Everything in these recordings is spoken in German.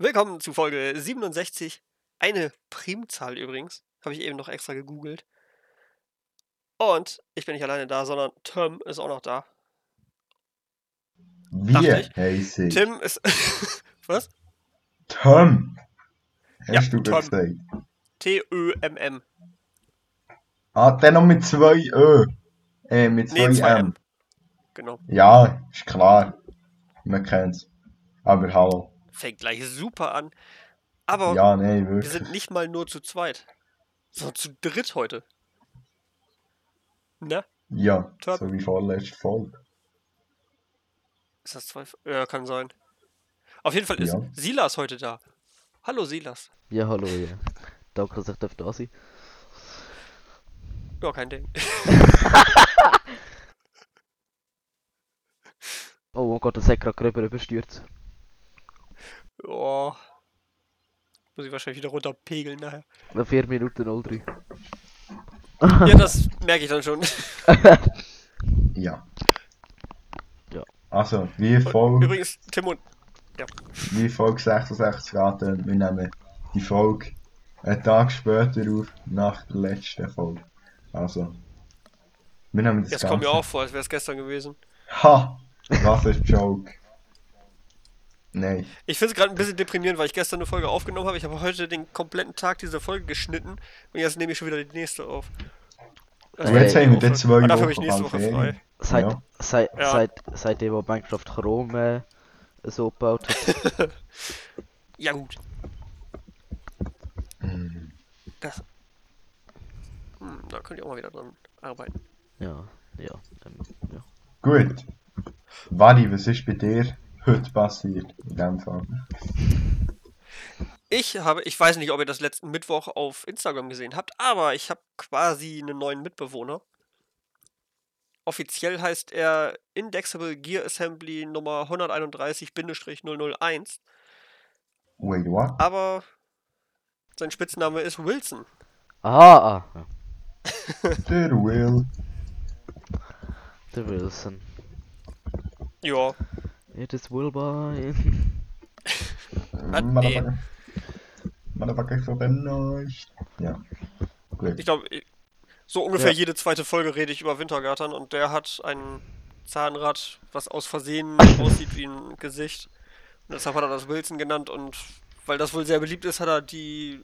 Willkommen zu Folge 67. Eine Primzahl übrigens. Habe ich eben noch extra gegoogelt. Und ich bin nicht alleine da, sondern Tim ist auch noch da. Wir heißen Tim ist. Was? Tom. Ja, Hast du Tom. gesagt? T-Ö-M-M. Ah, dann noch mit zwei Ö. Äh, mit zwei Nee, zwei M. M. Genau. Ja, ist klar. Man kennt's. Aber hallo. Fängt gleich super an. Aber Ja, nee, wir sind nicht mal nur zu zweit. Sondern zu dritt heute. Ne? Ja, Top. so wie vorletzte Folge. Ist das zwei? Ja, kann sein. Auf jeden Fall ist Ja. Silas heute da. Hallo Silas. Ja, hallo, ja. Danke, dass ich darf da sein Ja, kein Ding. Oh, oh Gott, das hat gerade gröber überstürzt. Ja. Muss ich wahrscheinlich wieder runterpegeln nachher. Nach 4 Minuten 03. Ja, das merke ich dann schon. Ja. Ja. Also, wie Folge, Übrigens, Tim und. wie Folge 66 raten, wir nehmen die Folge einen Tag später auf, nach der letzten Folge. Also, wir nehmen das Jetzt kommt mir Ganze. auch vor, als wäre es gestern gewesen. Ha! Was ist Joke? Nein. Ich finde es gerade ein bisschen deprimierend, weil ich gestern eine Folge aufgenommen habe. Ich habe heute den kompletten Tag dieser Folge geschnitten und jetzt nehme ich schon wieder die nächste auf. Das Und war jetzt die haben wir Woche. dann zwei Und dafür habe ich nächste Woche frei. Seit, Ja. seit, Ja. seit, seitdem wo Minecraft Chrome so gebaut hat. Ja, gut. Hm. Das. Hm, da könnt ihr auch mal wieder dran arbeiten. Ja, ja, ähm, ja. Gut. Wadi, was ist bei dir heute passiert? In dem Fall. Ich habe, ich weiß nicht, ob ihr das letzten Mittwoch auf Instagram gesehen habt, aber ich habe quasi einen neuen Mitbewohner. Offiziell heißt er Indexable Gear Assembly Nummer 131-001, Wait, what? aber sein Spitzname ist Wilson. Aha, ah, ja. Der Will. der Wilson. Ja, It is Wilbur. Ah, nee. Motherfucker. Motherfucker den Neues. Ja. Gut. ich glaube, so ungefähr Ja. jede zweite Folge rede ich über Wintergattern und der hat ein Zahnrad, was aus Versehen aussieht wie ein Gesicht. Und deshalb hat er das Wilson genannt und weil das wohl sehr beliebt ist, hat er die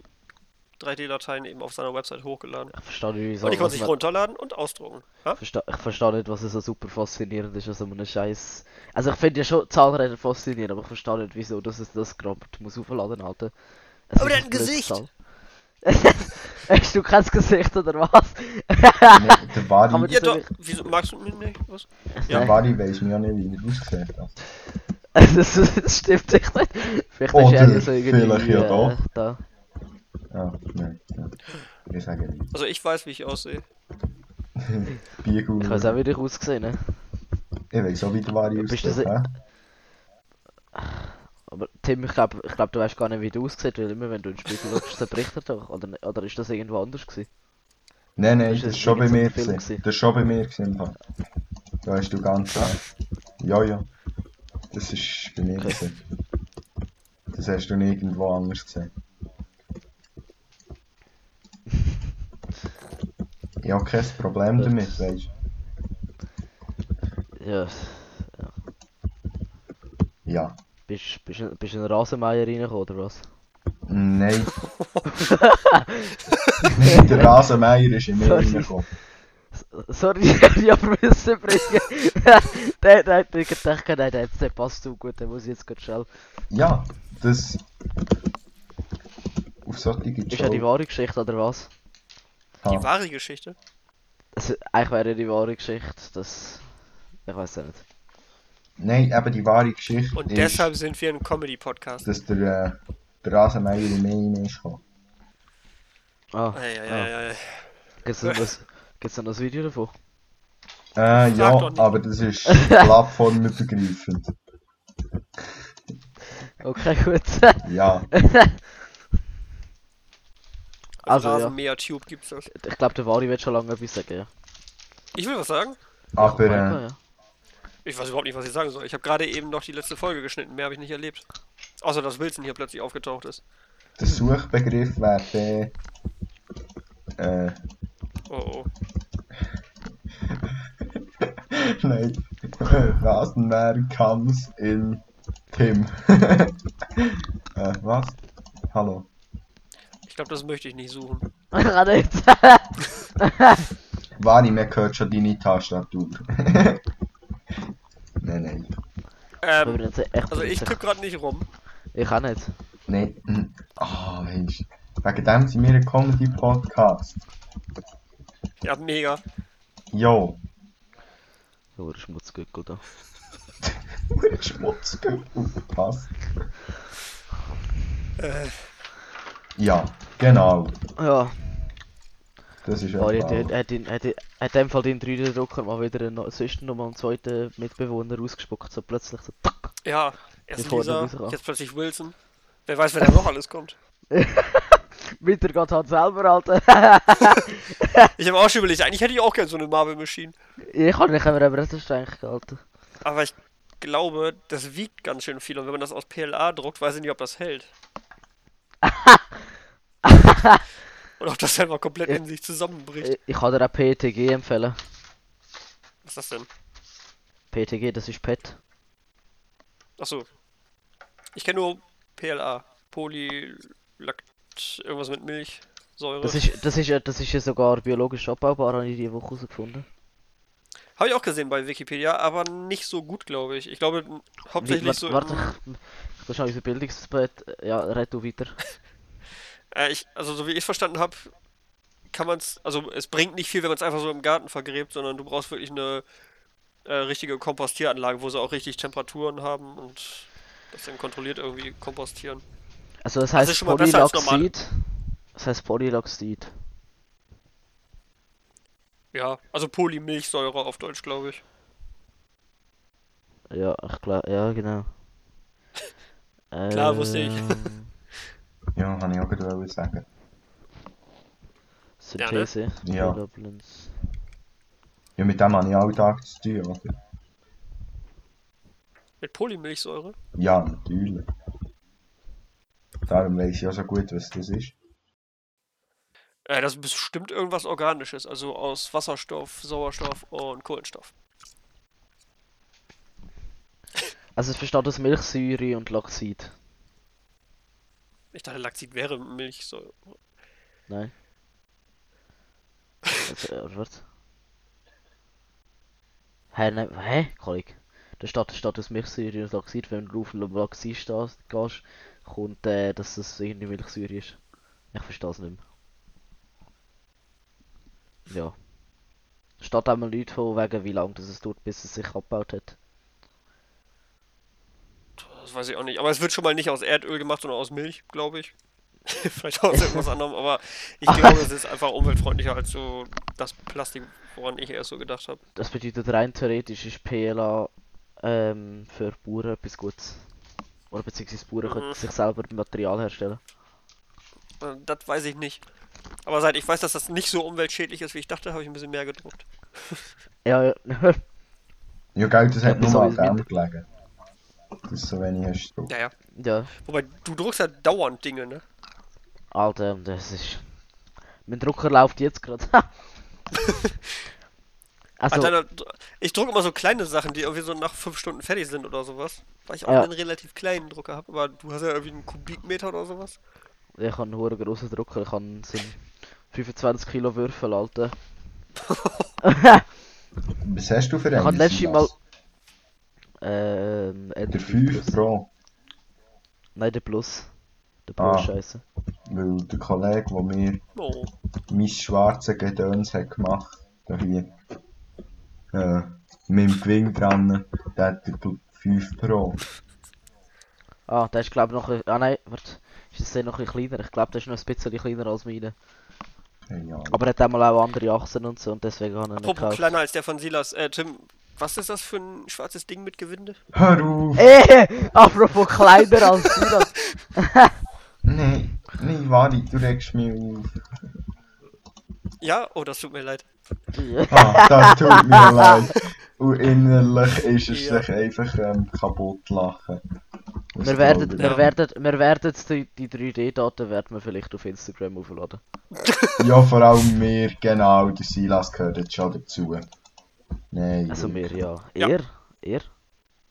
3D-Dateien eben auf seiner Website hochgeladen. Ich verstehe nicht, wieso. Und die konnte was sich man- runterladen und ausdrucken. Ha? Ich verstehe, ich verstehe nicht, was so super faszinierend ist an so einem Scheiß. Also ich finde ja schon Zahnräder faszinierend, aber ich verstehe nicht, wieso dass es das gerade muss aufladen Alter. Es Aber ist der hat ein blödes Gesicht. Hast du kein Gesicht oder was? Nee, der Kann man Ja, doch. Wieso magst du mich nicht? Was? der Ja. Wadi weiss mir ja nicht, wie er aussieht. das, das stimmt echt nicht. Vielleicht ist Oder er ja so irgendwie vielleicht ja äh, doch. da. Ja, nein. Ich sage nicht. Also ich weiß, wie ich aussehe. Biegel. Ich weiß auch, wie ich ausgesehen ne? Ich weiss auch, wie der Wadi Bist aussieht. du hä? Aber Tim, ich glaube, ich glaub, du weißt gar nicht, wie du aussiehst, weil immer wenn du in den Spiegel schaust, zerbricht er doch. Oder, oder ist das irgendwo anders gewesen? Nein, nein, Ist das das ist schon bei mir gewesen. gewesen? Das ist schon bei mir gewesen. Da hast du ganz recht. Ja, ja. Das ist bei mir Okay. gewesen. Das hast du nirgendwo anders gesehen. Ich habe kein Problem damit, weißt Ja. du? Ja. Bist, bist, du- bist du in einen Rasenmeier reingekommen, oder was? Nein. der Rasenmeier ist in mir Sorry. reingekommen. Sorry, ich habe müssen bringen. der, der hat mir gedacht, nein, der, der passt so gut, der muss jetzt gerade schnell. Ja, das. Auf solche Ist ja die wahre Geschichte, oder was? Die Ah. wahre Geschichte. Also, eigentlich wäre die wahre Geschichte, das. Ich weiß ja nicht. Nein, eben die wahre Geschichte Und ist, deshalb sind wir ein Comedy-Podcast. dass der, äh, der Rasenmeier in mir rein ist gekommen. Ah, Ei, ei, ah. ei, ei. Gibt's noch das, gibt's noch ein Video davon? Äh, Sag ja, doch nicht. aber das ist plattformübergreifend. Okay, gut. Ja, Also, Also, ja. Rasenmäher Tube gibt's das. Ich glaube, der Wari wird schon lange etwas sagen, ja. Ich will was sagen. Ja, äh, ja. Ich weiß überhaupt nicht, was ich sagen soll. Ich habe gerade eben noch die letzte Folge geschnitten. Mehr habe ich nicht erlebt. Außer dass Wilson hier plötzlich aufgetaucht ist. Der Suchbegriff wäre der. Äh. Oh oh. Nein. Rasenmäher comes in Tim. äh, was? Hallo. Ich glaube, das möchte ich nicht suchen. Ich kann nicht. Wani, mir gehört schon deine Tastatur. nein, nein. Ähm, also ich tippe gerade nicht rum. Ich auch nicht. Nein. hm. Ah, Mensch. Wegen dem sind wir ein Comedy-Podcast. Ja, mega. Jo. Oh, der Schmutzgückel da. Schmutzgürtel. Passt. Äh, Ja, genau. Ja, Das ist ja klar. hat, hat, in- hat, hat dem Fall dein 3D-Drucker mal wieder einen, sonst noch mal einen zweiten Mitbewohner ausgespuckt. So plötzlich so. tack. ja, erst Lisa, jetzt plötzlich Wilson. Wer weiß, wer da noch alles kommt. Winter geht halt selber, Alter. Ich habe auch schon überlegt, eigentlich hätte ich auch gerne so eine Marvel Machine. ich kann nicht, aber das ist eigentlich gehalten. Aber ich glaube, das wiegt ganz schön viel und wenn man das aus PLA druckt, weiß ich nicht, ob das hält. Oder ob das einfach komplett in sich zusammenbricht. Ich, ich kann dir auch PETG empfehlen. Was ist das denn? PETG, das ist PET. Achso. Ich kenne nur PLA. Polylakt. Irgendwas mit Milchsäure. Das ist, das ist, ja- das ist ja sogar biologisch abbaubar, habe ich diese Woche herausgefunden. Habe ich auch gesehen bei Wikipedia, aber nicht so gut, glaube ich. Ich glaube, hauptsächlich Warte, so. warte, im- ich, ich muss schon unser Bildungsbett. Ja, red du weiter. Äh, ich, also, so wie ich es verstanden habe, kann man es. Also, es bringt nicht viel, wenn man es einfach so im Garten vergräbt, sondern du brauchst wirklich eine äh, richtige Kompostieranlage, wo sie auch richtig Temperaturen haben und das dann kontrolliert irgendwie kompostieren. Also das Das heißt normal. Polyloxid. Das heißt Polyloxid. Ja, also Polymilchsäure auf Deutsch, glaube ich. Ja, ich glaube, ja genau. Klar, wusste ich. Ja, kann ich auch gerade sagen. Synthese. Ja. Developments. Ja, mit dem habe ich Alltag zu tun, oder? Mit Polymilchsäure? Ja, natürlich. Darum weiß ich ja so gut, was das ist. Äh, das ist bestimmt irgendwas Organisches, also aus Wasserstoff, Sauerstoff und Kohlenstoff. Also es besteht aus Milchsäure und Laxid. Ich dachte, Lactid wäre Milchsäure. Nein. Also, äh, was? Hä, nein, hä, Kollege? Da steht, da steht aus Milchsäure und Laxid, wenn du auf Laxid stehst, gehst, kommt, äh, dass das irgendwie Milchsäure ist. Ich verstehe es nicht mehr. Ja. Steht einmal Leute von wegen, wie lange das es tut, bis es sich abgebaut hat. Das weiß ich auch nicht. Aber es wird schon mal nicht aus Erdöl gemacht, sondern aus Milch, glaube ich. Vielleicht aus irgendwas anderem, aber ich glaube, es ist einfach umweltfreundlicher als so das Plastik, woran ich erst so gedacht habe. Das bedeutet rein theoretisch ist PLA ähm, für Bauern etwas Gutes. Oder beziehungsweise Bauern können Mhm. sich selber Material herstellen. Äh, Das weiß ich nicht. Aber seit ich weiß, dass das nicht so umweltschädlich ist, wie ich dachte, habe ich ein bisschen mehr gedruckt. Ja, ja. Ja, gell, das Ja, hat nur mal mit- dem gelegen. Dass du so wenig hast. drauf. Ja, ja. ja. Wobei, du druckst ja dauernd Dinge, ne? Alter, das ist. Mein Drucker läuft jetzt gerade. also, deiner, ich drucke immer so kleine Sachen, die irgendwie so nach fünf Stunden fertig sind oder sowas. Weil ich auch Ja. einen relativ kleinen Drucker habe. Aber du hast ja irgendwie einen Kubikmeter oder sowas. ich habe einen hohen grossen Drucker. Ich habe so einen 25 Kilo Würfel, Alter. Was hast du für Ich einen? habe letztes Mal. Ähm, Der Ender 5 Plus. Pro. Nein, der Plus. Der Plus, Ah. scheiße. Weil der Kollege, der mir Oh. mein schwarze Gedöns hat gemacht, da hier, äh, mit dem Gewinn dran, der hat den 5 Pro. Ah, der ist glaube ich noch ein... Ah nein, warte. Ist das denn noch ein kleiner? Ich glaube, der ist noch ein bisschen kleiner als meine. Ahnung. Aber er hat einmal auch andere Achsen und so und deswegen habe ich ihn Apropos gekauft. kleiner als der von Silas. Äh, Tim, was ist das für ein schwarzes Ding mit Gewinde? Hör auf! Äh, apropos kleiner als Silas. Nein, nein, warte, du regst mich auf. Ja? Oh, das tut mir leid. Ah, das tut mir leid. Und innerlich ist es Ja. sich einfach ähm, kaputt lachen. Wir werden, wir Ja. werden, wir werden die, die 3D-Daten werden wir vielleicht auf Instagram aufladen. Ja, vor allem mir, genau, der Silas gehört jetzt schon dazu. Nein. Also wir, ja. Ja. Ihr? Ihr?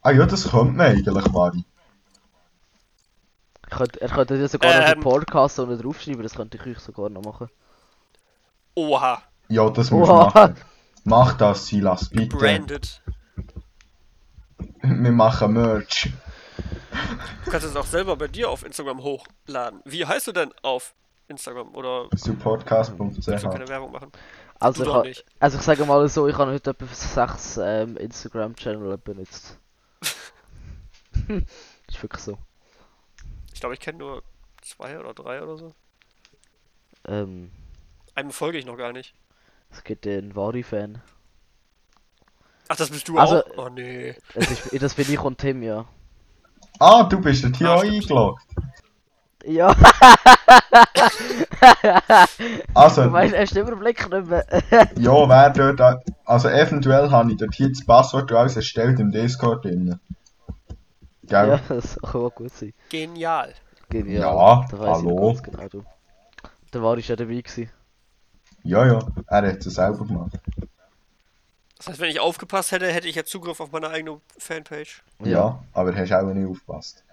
Ah ja, das könnte man eigentlich, Mari. Ich könnt, ihr könntet ja sogar noch Ähm. den Podcast unten draufschreiben, das könnte ich euch sogar noch machen. Oha, Ja, das Oha. machen. Mach das, Silas, bitte. branded. Wir machen Merch. Du kannst es auch selber bei dir auf Instagram hochladen. Wie heißt du denn auf Instagram? Oder willst du Supportcast.ch keine Werbung machen? Also Du ich, nicht. also ich sage mal so, ich habe heute etwa sechs ähm, Instagram-Channel benutzt. ist wirklich so. Ich glaube, ich kenne nur zwei oder drei oder so. Ähm, Einem folge ich noch gar nicht. es gibt den Vari-Fan. Ach, das bist du Also- auch? Oh nee. Das, ist, das bin ich und Tim, ja. Ah, du bist dort hier Ah, eingeloggt. Ja, Also, du weißt, hast den Überblick nicht mehr. ja, wer dort. Also, eventuell habe ich dort hier das Passwort alles erstellt im Discord drin. Gell? ja, das kann auch gut sein. Genial. Genial. Ja, da hallo. Ich genau, du. Der Vari ist ja dabei gewesen. Ja, ja, er hat es selber gemacht. Das heißt, wenn ich aufgepasst hätte, hätte ich ja Zugriff auf meine eigene Fanpage. Ja, aber hast auch nicht aufgepasst.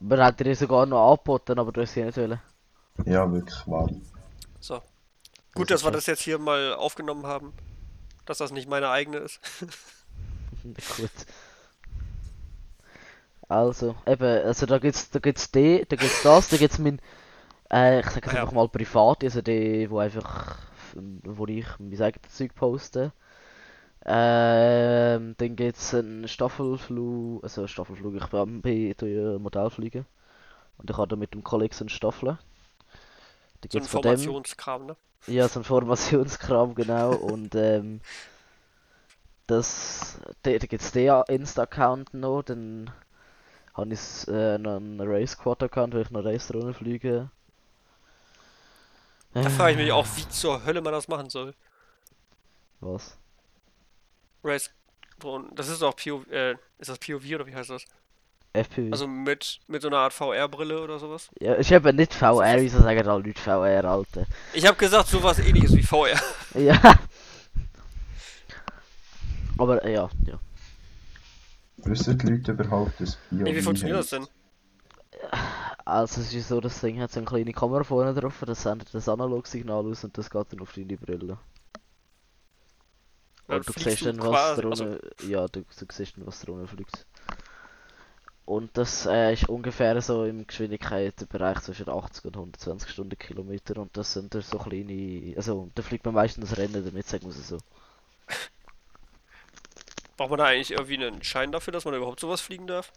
Man hat dir sogar noch angeboten, aber du hast sie nicht wollen. Ja, wirklich wahr. So. Gut, Das dass wir das jetzt hier mal aufgenommen haben. Dass das nicht meine eigene ist. Gut. Also, eben, also da gibt's, da gibt's die, da gibt's das, da gibt's mein, äh, ich sag jetzt Ah, ja. einfach mal privat, also die, wo einfach, wo ich mein eigenes Zeug poste. Ähm, dann gibt's einen Staffelflug, also einen Staffelflug, ich bin bei Modellfliegen. Und ich habe da mit dem Kollegen so eine Staffel. Da So ein gibt's dem, Informationskram, ne? ja, so ein Formationskram, genau. Und ähm, das, da, da gibt's den Insta-Account noch. Dann habe ich äh, noch einen Race Quad-Account, weil ich noch Race-Drohnen fliege. Da frage ich mich auch, wie zur Hölle man das machen soll. Was? Race Drohnen. Das ist auch POV, äh, ist das POV oder wie heißt das? FPV. Also mit, mit so einer Art VR-Brille oder sowas? ja, ich habe nicht VR, wieso sagen alle Leute VR, Alter? Ich habe gesagt, sowas ähnliches wie VR. Ja. Aber äh, ja, ja. Wissen die Leute überhaupt, dass Bio Ey, wie funktioniert das denn? Also es ist so, das Ding hat so eine kleine Kamera vorne drauf, das sendet das Analogsignal aus und das geht dann auf deine Brille. Und du siehst dann, was quasi- drunter, also, ja, du, du siehst dann, was drunter fliegt. Und das äh, ist ungefähr so im Geschwindigkeitsbereich zwischen 80 und 120 Stundenkilometer und das sind so kleine, also da fliegt man meistens Rennen damit, sagen wir es so. braucht man da eigentlich irgendwie einen Schein dafür, dass man überhaupt sowas fliegen darf?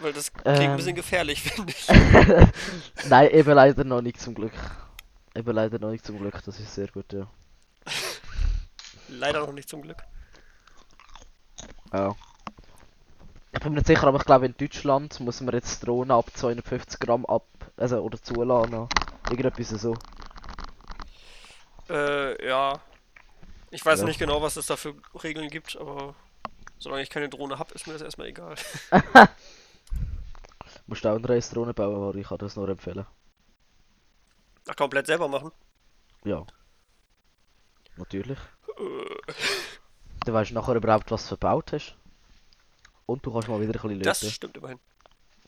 Weil das klingt ein Ähm. bisschen gefährlich, finde ich. Nein, eben leider noch nicht zum Glück. Eben leider noch nicht zum Glück, das ist sehr gut, ja. Leider noch nicht zum Glück. Ja. Ich bin mir nicht sicher, aber ich glaube in Deutschland muss man jetzt Drohnen ab 250 Gramm ab, also oder zulassen. noch. Irgendetwas so. Äh, ja. Ich weiß Ja. nicht genau, was es da für Regeln gibt, aber solange ich keine Drohne habe, ist mir das erstmal egal. Musst du auch eine Race-Drohne bauen, aber ich kann das nur empfehlen. Ach, komplett selber machen. Ja. Natürlich. Äh, Dann weißt du nachher überhaupt, was du verbaut hast. Und du kannst mal wieder ein bisschen das löten. stimmt immerhin.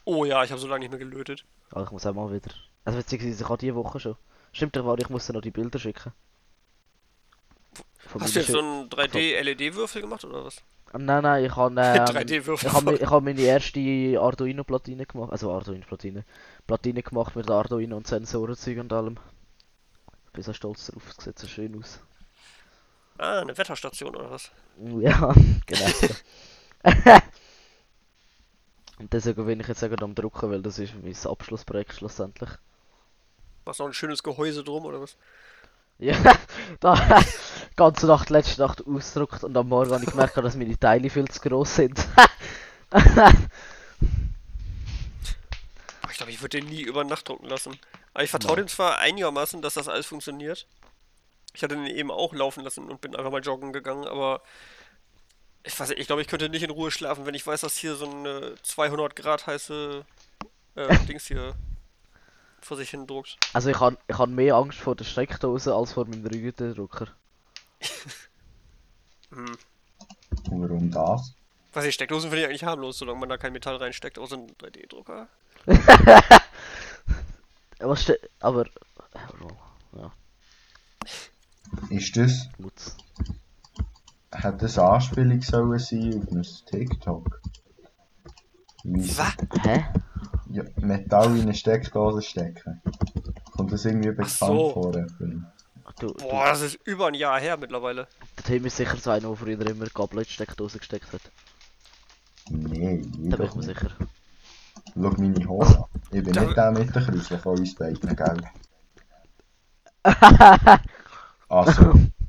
Oh ja, ich habe so lange nicht mehr gelötet. Aber ich muss auch mal wieder. Also beziehungsweise ich habe diese Woche schon. Stimmt doch, ich muss dir noch die Bilder schicken. Hast du jetzt so einen 3D-LED-Würfel gemacht oder was? Nein, nein, ich habe ähm, 3D-Würfel. ich habe hab meine erste Arduino-Platine gemacht, also Arduino-Platine, Platine gemacht mit Arduino und Sensorenzeug und allem. Ich bin so stolz drauf, es sieht so schön aus. Ah, eine Wetterstation oder was? Ja, genau. und deswegen bin ich jetzt auch am drucken, weil das ist mein Abschlussprojekt schlussendlich. Was noch ein schönes Gehäuse drum oder was? Ja, da ganze Nacht, letzte Nacht ausgedruckt und am Morgen habe ich gemerkt, dass meine Teile viel zu groß sind. Ich glaube, ich würde den nie über Nacht drucken lassen. Aber ich vertraue dem zwar einigermaßen, dass das alles funktioniert. Ich hatte den eben auch laufen lassen und bin einfach mal joggen gegangen, aber Ich weiß nicht, ich glaube, ich könnte nicht in Ruhe schlafen, wenn ich weiß, dass hier so eine 200 Grad heiße äh, Dings hier vor sich hin druckt. Also ich habe ich hab mehr Angst vor der Steckdose als vor meinem 3D-Drucker. Hm. Warum das? Was ich Steckdosen finde ich eigentlich harmlos, solange man da kein Metall reinsteckt, außer ein 3D-Drucker. Aber, aber ja, Ist das, Mutz. hat das Anspielung sollen sein auf ein TikTok? Was? Hä? Ja, Metall in eine Steckdose stecken. Kommt das irgendwie bekannt so. vor? Du, du, Boah, das ist über ein Jahr her mittlerweile. der Tim ist sicher so einer, der früher immer Gabel in die Steckdose gesteckt hat. Nee, ich Da bin ich mir sicher. Schau meine Hose an. Ich bin Da- nicht der mit der Kruse von uns beiden, gell? Also,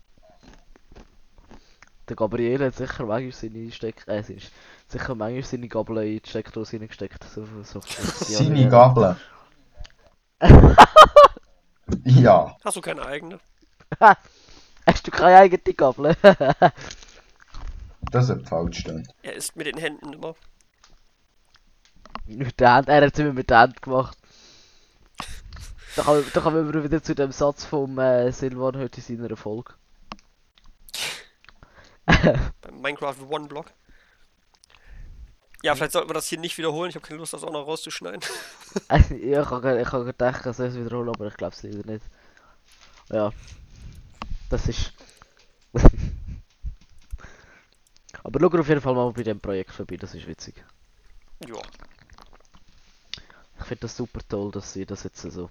Der Gabriele hat sicher manchmal seine Steck... Äh, seine, sicher manchmal seine Gabel in die Steckdose reingesteckt. So, so, so, seine Gabel. ja, Hast du keine eigene? Hast du keine eigene Gabel? das hat falsch stehen. Er isst mit den Händen immer. mit der Hand, er hat es immer mit der Hand gemacht. Da kommen da kommen wir wieder zu dem Satz vom äh, Silvan heute in seiner Folge. Minecraft One Block. Ja, vielleicht sollten wir das hier nicht wiederholen. Ich habe keine Lust, das auch noch rauszuschneiden. ja, ich habe ich hab gedacht, ich soll es wiederholen, aber ich glaube es leider nicht. Ja. Das ist... aber schau auf jeden Fall mal bei dem Projekt vorbei, das ist witzig. Ja. Ich finde das super toll, dass sie das jetzt so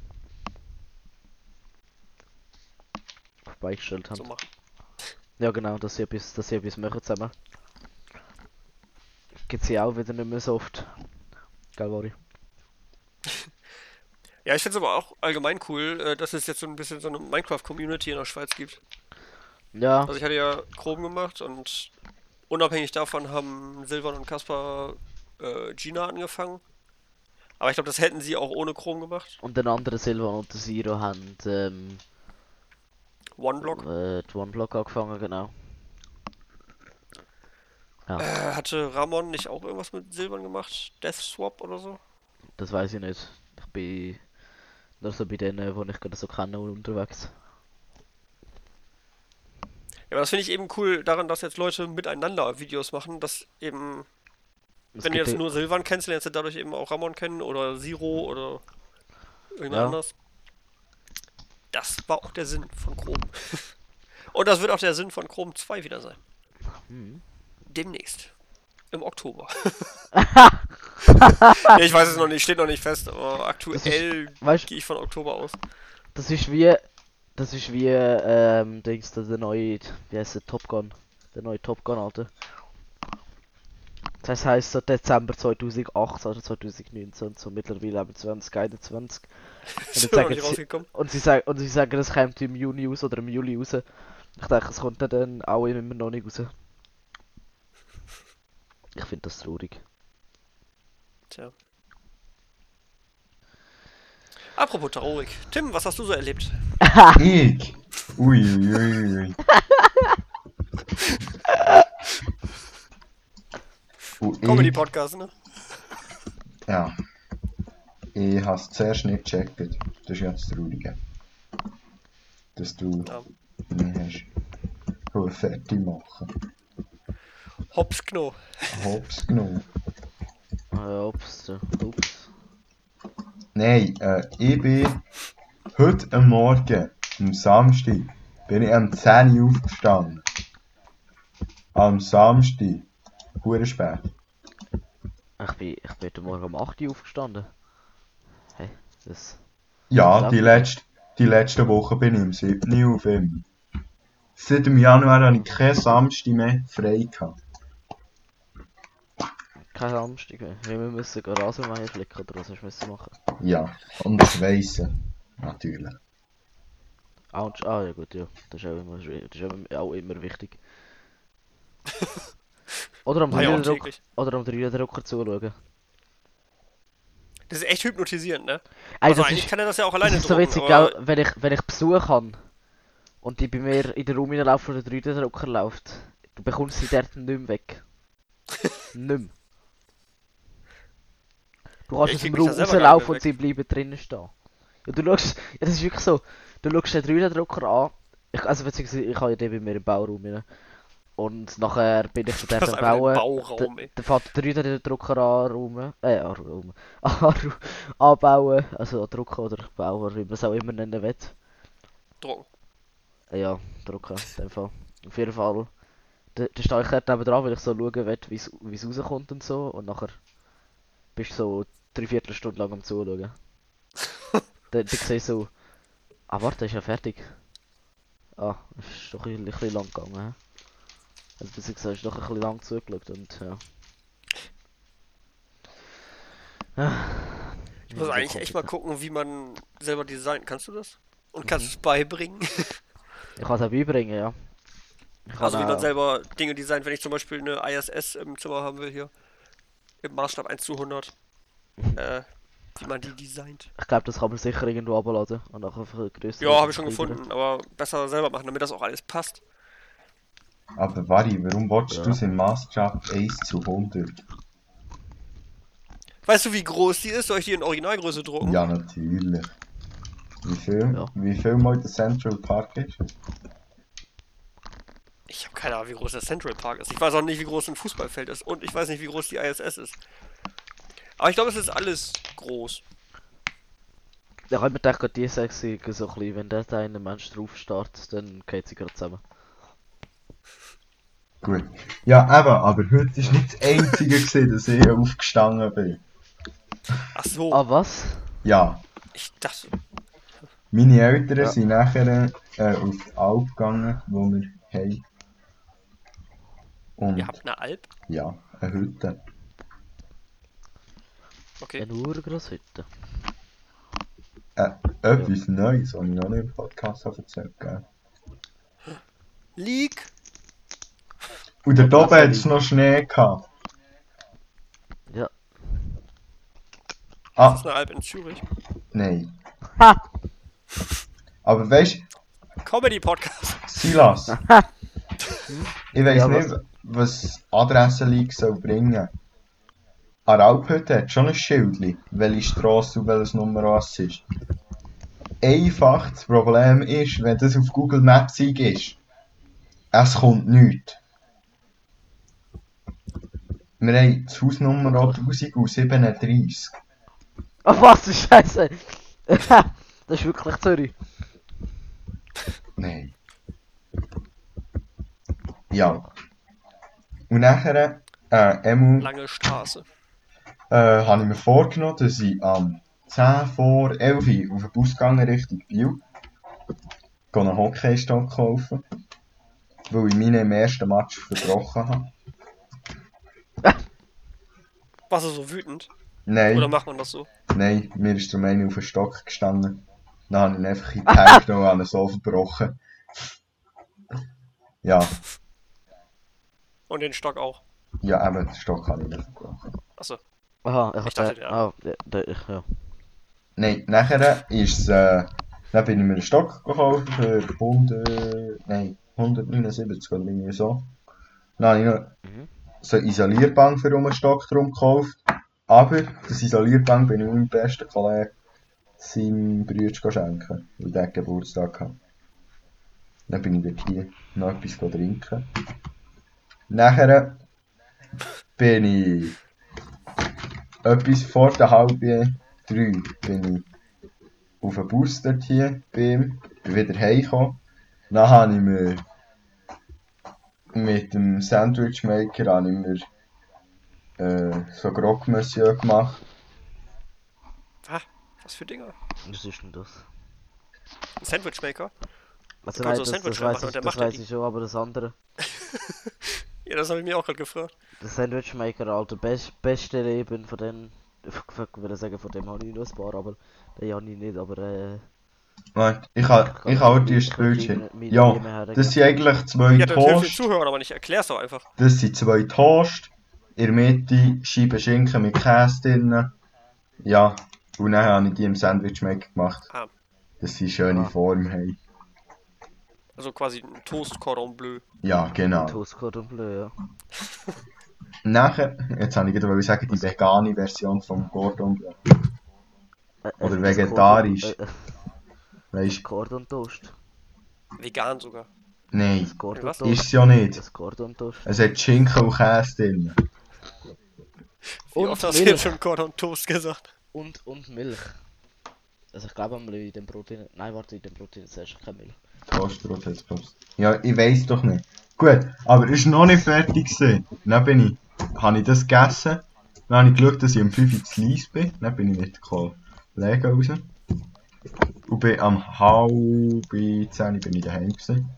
beigestellt haben. So. Ja genau, dass sie etwas, dass sie etwas machen zusammen. Gibt's sie auch wieder nicht mehr so oft. Wari? Ja, ich finde es aber auch allgemein cool, äh, dass es jetzt so ein bisschen so eine Minecraft-Community in der Schweiz gibt. Ja, Also ich hatte ja Chrom gemacht und unabhängig davon haben Silvan und Kaspar äh, Gina angefangen. Aber ich glaube, das hätten sie auch ohne Chrom gemacht. und den anderen Silvan und der Zero haben ähm, OneBlock. die OneBlock angefangen, genau. Äh, hatte Ramon nicht auch irgendwas mit Silvan gemacht? Death Swap oder so? Das weiß ich nicht. Ich bin nur so bei denen, die ich gerade so kenne, unterwegs. Ja, aber das finde ich eben cool daran, dass jetzt Leute miteinander Videos machen, dass eben, Es wenn du gibt jetzt ja- nur Silvan kennst, lernst du dadurch eben auch Ramon kennen oder Zero oder irgendjemand Ja. anders. Das war auch der Sinn von Chrom. Und das wird auch der Sinn von Chrom 2 wieder sein. Hm. Demnächst. Im Oktober. ich weiß es noch nicht, steht noch nicht fest, aber aktuell gehe ich von Oktober aus. das ist wie. Das ist wie, ähm, Dings, der, der neue, wie heißt der, Top Gun. Der neue Top Gun, Alter. Das heisst so Dezember 2018 oder 2019 und so mittlerweile haben wir 2021. Noch sagen nicht sie- rausgekommen. Und sie sagen, und sie sagen, es kommt im Juni raus oder im Juli raus. Ich denke, es kommt dann auch immer noch nicht raus. Ich finde das traurig. Tja. Apropos traurig. Tim, was hast du so erlebt? Ich? Ui, ui, ui, ui. Und Comedy ich, Podcast, ne? ja. Ich habe es zuerst nicht gecheckt. Das ist ja das Traurige. Dass du Ja. mich hast wollen fertig machen. Hops Kno. Hops genommen. Ah, ups, äh, ups. Nein, äh, ich bin heute am Morgen, am Samstag, bin ich am 10 Uhr aufgestanden. Am Samstag. Hure spät. Ich bin, ich bin heute Morgen um 8 Uhr aufgestanden. Das... Ja, die letzte, die letzte Woche bin ich am 7 Uhr auf ihm. Seit dem Januar habe ich keinen Samstag mehr frei gehabt. Kein Samstag mehr. Wir müssen Rasenmäher flicken oder was müssen machen? Ja, und das weissen. Natürlich. Ah, ah ja gut, ja. Das ist auch immer, das ist auch- immer wichtig. Oder am Ah ja, und 3D-Drucker täglich. oder am 3D-Drucker zuschauen. Das ist echt hypnotisierend, ne? Also das eigentlich ist, kann er das ja auch das alleine ist so witzig, aber? Wenn ich, wenn ich Besuch habe und die bei mir in den Raum hineinlaufen und der 3D-Drucker läuft, Du bekommst sie dort nicht mehr weg. nicht mehr. Du kannst Ja, aus dem Raum rauslaufen und sie bleiben drinnen stehen. Ja, du schaust, ja, das ist wirklich so. Du schaust den 3D-Drucker an. Ich, also, beziehungsweise, ich habe ja den bei mir im Bauraum rein. Und nachher bin ich einfach ein Bauen. Bauraum, ey. Dann fährt der 3D-Drucker an, rum, äh, an, rum, an, anbauen, also an drucken oder bauen, wie man es auch immer nennen will. Drucken. Äh, Ja, drucken, in dem Fall. Auf jeden Fall. Da, da stehe ich neben dran, weil ich so schauen will, wie es rauskommt und so. Und nachher bist du so drei Viertelstunde lang am Zuschauen. dann, dann siehst du so, ah warte, ist ja fertig. Ah, ist doch ein bisschen lang gegangen. hä? Also bis gesagt, ist doch ein bisschen lang zugeschaut und ja. Ah. Ich muss Ja, eigentlich echt mal gucken, wie man selber designen. Kannst du das? Und kannst Mhm. du es beibringen? Ich kann es auch beibringen, ja. Ich Also wie man selber Dinge designt, wenn ich zum Beispiel eine ISS im Zimmer haben will hier. Im Maßstab 1 zu 100. Äh, wie man die designt. Ich glaube, das kann man sicher irgendwo abladen und nachher vergrößern. Ja, habe ich schon gefunden, aber besser selber machen, damit das auch alles passt. Aber Vari, warum willst Ja. du im Maßstab 1 zu 100? Weißt du, wie groß die ist? Soll ich die in Originalgröße drucken? Ja, natürlich. Wie viel, Ja. wie viel mal der Central Park ist? Ich habe keine Ahnung, wie groß der Central Park ist. Ich weiß auch nicht, wie groß ein Fußballfeld ist. Und ich weiß nicht, wie groß die ISS ist. Aber ich glaube, es ist alles groß. Ja, ich habe mir gedacht, gerade die sexy so ein bisschen, wenn da ein Mensch drauf startet, dann geht sie gerade zusammen. Gut. Ja, eben, aber heute ist nicht das Einzige, gewesen, dass ich aufgestanden bin. Ach so, Ah, was? Ja, ich dachte. meine Eltern Ja. sind nachher äh, auf die Alp gegangen, wo wir haben. Und Ihr habt eine Alp? ja, eine Hütte. Okay. Eine Urgroßhütte. Äh, etwas Neues, was ich noch nicht im Podcast habe erzählt habe. League? Und Was oben hat es noch Schnee gehabt. Ja. Das Ah, ist eine Alp in Zürich. nein. Ha! Aber weißt du, Comedy-Podcast. Silas, ich weiß Ja, nicht, was Adressenleak soll bringen. An Alphütte hat schon ein Schild, welche Strasse und welches Nummer es ist. Einfach das Problem ist, wenn das auf Google Maps ist, es kommt nichts. Wir haben die Hausnummer auch 1037. Ah, was für Scheiße! das ist wirklich Zürich. Nein. Ja. Und nachher, äh, Emu, Lange Straße. äh, habe ich mir vorgenommen, dass ich am 10 vor 11 Uhr auf den Bus gegangen Richtung Biel. Gehe einen Hockeystock kaufen. Weil ich meinen im ersten Match verbrochen habe. Warst du so wütend? Oder Nein, macht man das so? nein, mir ist darum einer auf den Stock gestanden. Dann habe ich ihn einfach in die Hände genommen und habe ihn so verbrochen. Ja, Und den Stock auch. ja, eben, den Stock habe ich nicht verbrochen. Achso. Aha, ich Ich dachte, ja. Ah, ja, da- ich, ja. Nein, nachher ist äh, dann bin ich mir einen Stock gekauft für 100, nein, 179 oder irgendwie so. Dann habe ich noch Mhm. So eine Isolierband für den Stock drum gekauft. Aber das Isolierband bin ich meinem besten Kollegen seinem Bruder schenken, weil der Geburtstag hat. Dann bin ich dort hier noch etwas trinken. Nachher bin ich etwas vor der halben drei bin ich auf den Bus dort hier bei ihm, bin wieder heimgekommen. Dann habe ich mir mit dem Sandwichmaker habe ich mir äh, so Croque Monsieur gemacht. Ah, was für Dinger? Was ist denn das? Ein Sandwichmaker? Also Du nein, so das, das Sandwich weiß machen ich, das weiß die. ich schon, aber das andere. Ja, das habe ich mir auch gerade gefragt. Der Sandwichmaker, Alter, best, beste Leben von dem. Fuck, ich würde sagen, von dem habe ich noch ein paar, aber den habe ich nicht, aber äh. Warte, ich habe ich habe auch die Bildschirm. Ja, das sind eigentlich zwei Ja, Toast. Zuhörern aber nicht. Erklär's doch einfach. Das sind zwei Toast. In der Mitte Scheiben Schinken mit Käse drin. Ja, und dann habe ich die im Sandwichmaker gemacht. Ah. Dass sie schöne Ah. Form haben. Also quasi ein Toast Cordon Bleu. Ja, genau. Toast Cordon Bleu, ja. Nachher, jetzt habe ich gerade sagen, die vegane Version vom Cordon Bleu. Äh, Oder äh, das vegetarisch. Weißt Cordon Toast. Vegan sogar. nein, Was? Toast. ist es ja nicht. Das Cordon Toast. Es hat Schinken und Käse drin. Wie Und oft hast du Milch. jetzt schon Cordon Toast gesagt? Und, und Milch. Also ich glaube einmal in dem Protein. Nein, warte, in dem Protein zuerst keine Milch. Toastbrot hat es gepasst. Ja, ich weiß doch nicht. Gut, aber es war noch nicht fertig. gewesen. Dann bin ich, habe ich das gegessen. Dann habe ich geschaut, dass ich um 5 Uhr zu Lies bin. Dann bin ich mit Kollegen raus. Bin am halb 10 bin ich daheim gewesen.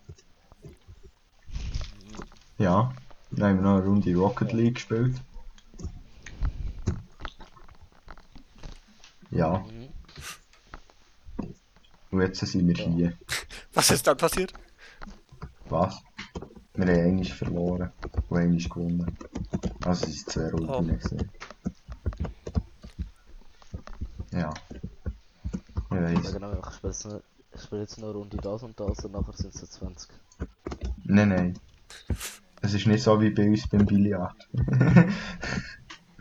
Ja, dann haben wir noch eine Runde Rocket League gespielt. Ja, und jetzt sind wir hier. Was ist dann passiert? Was? Wir haben eigentlich verloren und eigentlich gewonnen. Also es waren zwei Runden. Oh. Ja. Ich Ja weiss. genau, ich spiele jetzt, noch- ich spiele jetzt noch eine Runde das und das und nachher sind es so 20. Nein, nein. Es ist nicht so wie bei uns beim Billard.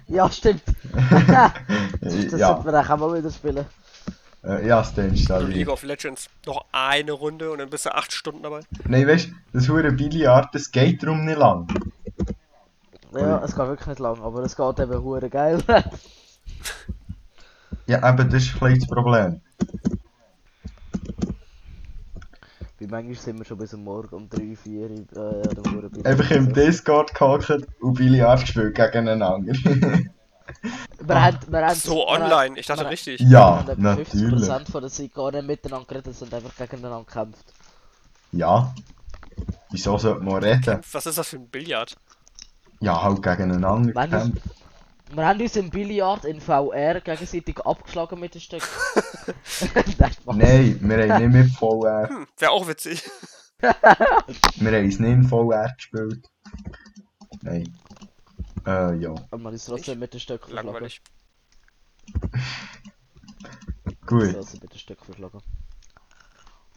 Ja, stimmt! das ja, sollten wir auch mal wieder spielen. äh, ja, es ist Also League of Legends. Noch eine Runde und dann bist du acht Stunden dabei. Nein, weißt du, das hure Billard, das geht darum nicht lang. Ja, es geht wirklich nicht lang, aber es geht eben hure geil. Ja, eben, das ist ein bisschen das Problem. Wie manchmal sind wir schon bis am Morgen um 3, 4 äh, der hure Bild. Einfach im Discord gehockt und Billard gespielt gegeneinander. Wir haben, wir haben, So wir haben- online. Ich dachte richtig. Ja, natürlich. 50% von der Zeit gar nicht miteinander geredet, sind einfach gegeneinander gekämpft. Ja. Wieso sollte man reden? Was ist das für ein Billard? Ja, halt gegeneinander gekämpft. Wir haben uns im Billard in VR gegenseitig abgeschlagen mit den Stück. Nein, wir haben nicht mit VR. Hm, wäre auch witzig. Wir haben es nicht in VR gespielt. Nein. Äh, ja. Aber man ist trotzdem mit den Stück verschlagen. Gut. Trotzdem mit den Stück verschlagen.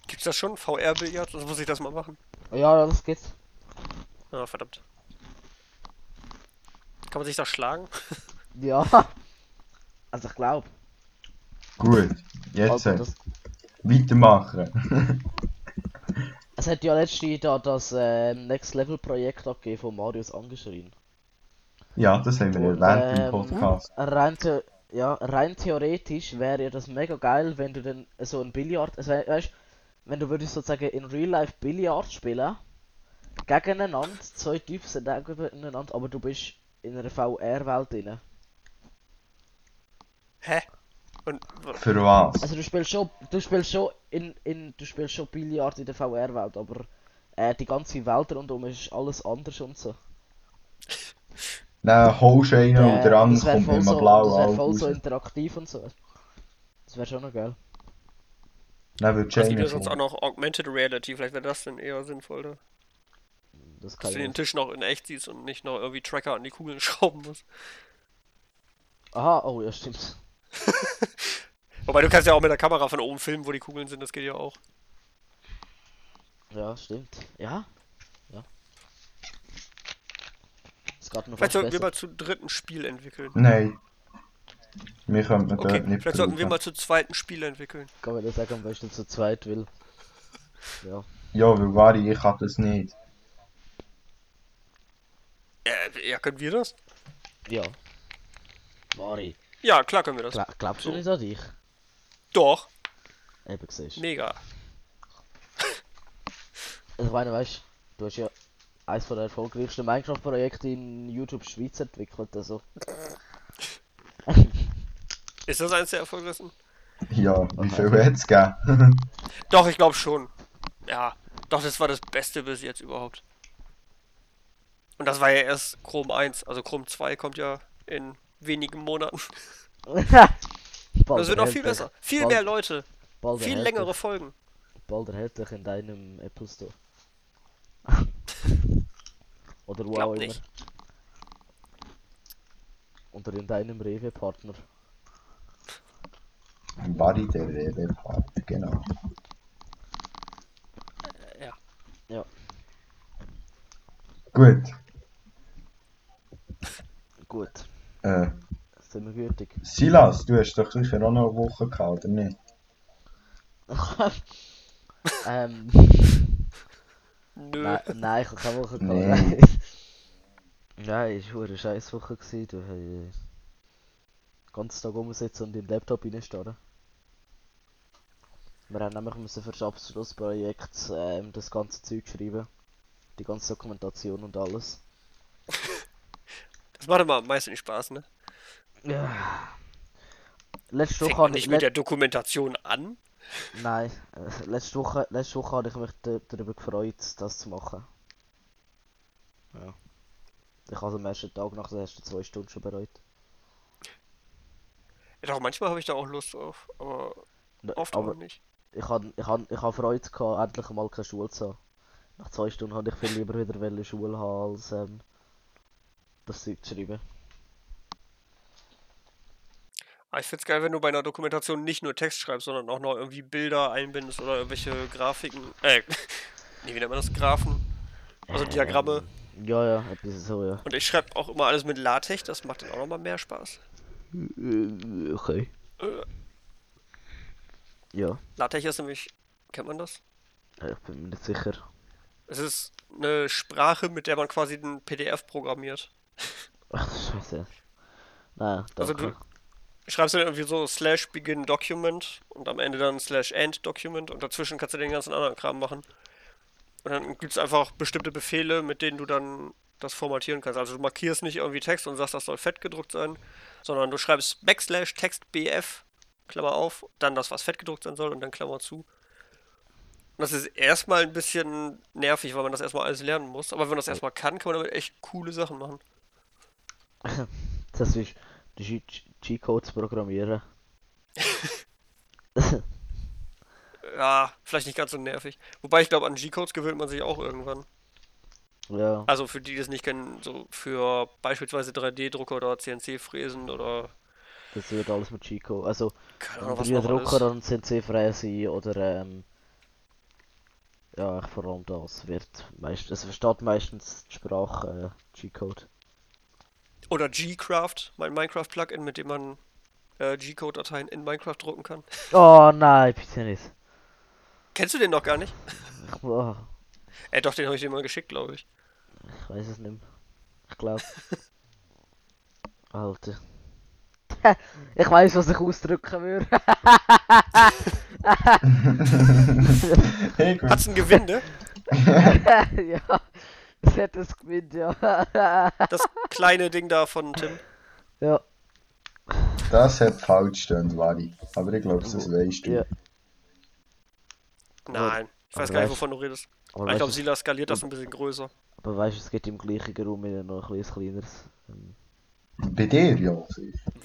Gibt's das schon? VR-Billard? Sonst muss ich das mal machen. Ja, das geht's. Ah, verdammt. Kann man sich da schlagen? Ja. Also ich glaube. Gut. Jetzt Also das, weitermachen. es hat ja letztens da das äh, Next Level Projekt abgegeben von Marius angeschrien. ja, das haben wir Und, erwähnt im ähm, Podcast. Rein, the ja, rein theoretisch wäre ja das mega geil, wenn du dann so ein Billard, also we- weißt, wenn du würdest sozusagen in Real Life Billard spielen, gegeneinander, zwei Typen sind auch gegeneinander, aber du bist in einer VR-Welt drin. Hä? Und Für was? Also du spielst schon, du spielst schon in, in, du spielst schon Billard in der VR-Welt, aber äh, die ganze Welt rundum ist alles anders und so. Dann holst du einen und der Äh, andere wäre kommt voll, mit so, blauen das wär Auge voll raus. so interaktiv und so. Das wäre schon noch geil. Dann wird es gibt ja Jamie sonst auch noch Augmented Reality. Vielleicht wäre das dann eher sinnvoll, ne? Das kann Dass du ich den. Tisch noch in echt siehst und nicht noch irgendwie Tracker an die Kugeln schrauben musst. Aha, oh ja, stimmt. Wobei du kannst ja auch mit der Kamera von oben filmen, wo die Kugeln sind, das geht ja auch. Ja, stimmt. Ja? Ja. Es geht noch Vielleicht sollten wir mal zu dritten Spiel entwickeln. Nein. Wir können dort Okay, nicht vielleicht sollten wir mal zu zweiten Spiel entwickeln. Kann man das sagen, am besten zu zweit will. Ja. Ja, weil Vari, ich kann das nicht. Äh, ja, können wir das? Ja. Mari. Ja, klar können wir das. Gla glaubst du So. nicht an dich? Doch, Eben siehst mega. Ich meine, weißt du, hast ja eines der erfolgreichsten Minecraft-Projekte in YouTube Schweiz entwickelt, also. Ist das eins der erfolgreichsten? Ja, wie viel hätte es? Doch, ich glaube schon. Ja, doch, das war das Beste bis jetzt überhaupt. Und das war ja erst Chrome 1, also Chrome 2 kommt ja in wenigen Monaten. Das wird noch viel besser. Viel bald- mehr Leute, Bald viel längere dich- Folgen. Bald erhält dich in deinem Apple Store. Oder wo Glaub auch immer. nicht. Oder in deinem Rewe-Partner. Vari, der Rewe-Partner, genau. Äh, ja. Ja. Gut. Gut. Äh, Sind wir gütig. Silas, du hast doch sicher auch noch eine Woche gehabt, oder nicht? ähm, nein, nein, ich habe keine Woche gehabt. Nee. Nein, es war eine scheiß Woche. Gewesen. Du hast äh, den ganzen Tag rumsitzen und in den Laptop reinstarren. Wir haben nämlich müssen für das Abschlussprojekt ähm, das ganze Zeug schreiben. Die ganze Dokumentation und alles. Das macht immer am meisten Spaß, ne? Ja. Letzte Fängt Woche man habe ich. nicht mit der Dokumentation an? Nein, äh, letzte Woche, letzte Woche habe ich mich da- darüber gefreut, das zu machen. Ja. Ich habe am ersten Tag nach den ersten zwei Stunden schon bereut. Ja, doch, manchmal habe ich da auch Lust drauf, aber Ne, oft aber auch nicht. ich habe ich hab, ich hab Freude gehabt, endlich mal keine Schule zu haben. Nach zwei Stunden hatte ich viel lieber wieder wollen Schule haben, als ähm, das zu schreiben. Aber ich find's geil, wenn du bei einer Dokumentation nicht nur Text schreibst, sondern auch noch irgendwie Bilder einbindest oder irgendwelche Grafiken. Äh, nee, wie nennt man das? Graphen. Also Diagramme. Ähm, ja, ja, etwas so, ja. Und ich schreibe auch immer alles mit LaTeX, das macht dann auch nochmal mehr Spaß. Äh, Okay. Äh, Ja, LaTeX ist nämlich, kennt man das? ich bin mir nicht sicher. Es ist eine Sprache, mit der man quasi den PDF programmiert. Ach, scheiße. Nein, danke. Also du schreibst dann irgendwie so slash begin document und am Ende dann slash end document und dazwischen kannst du den ganzen anderen Kram machen. Und dann gibt es einfach bestimmte Befehle, mit denen du dann das formatieren kannst. Also du markierst nicht irgendwie Text und sagst, das soll fett gedruckt sein, sondern du schreibst backslash text bf, Klammer auf, dann das, was fett gedruckt sein soll und dann Klammer zu. Und das ist erstmal ein bisschen nervig, weil man das erstmal alles lernen muss. Aber wenn man das erstmal kann, kann man damit echt coole Sachen machen. Das ist G-Codes programmieren. Ja, vielleicht nicht ganz so nervig. Wobei ich glaube, an G-Codes gewöhnt man sich auch irgendwann. ja. Also für die, die es nicht kennen, so für beispielsweise 3D-Drucker oder CNC-Fräsen oder Das wird alles mit G-Code. Also, keine Ahnung, was Drei noch alles. Drucker und CNC-Fräse oder ähm. Ja, vor allem das wird meist, es versteht meistens die Sprache äh, G-Code. Oder G-Craft, mein Minecraft-Plugin, mit dem man äh, G-Code-Dateien in Minecraft drucken kann. Oh nein, bitte nicht. Kennst du den noch gar nicht? Oh, Äh, doch, den habe ich dir mal geschickt, glaube ich. ich weiß es nicht. Ich glaube. Alter. ich weiß, was ich ausdrücken würde. hey. Hat's ein Gewinde? ja, es hätte es gewinnt, ja. Das kleine Ding da von Tim. ja, Das hat falsch stehen, Wari. Aber ich glaube, das weißt du. ja. Nein, ich weiß aber gar nicht, wovon du redest. Aber ich glaube, Sila skaliert das ein bisschen größer. aber weißt, du, es geht im gleichen Raum in noch ein kleines kleineres. Ähm, Bei dir, ja.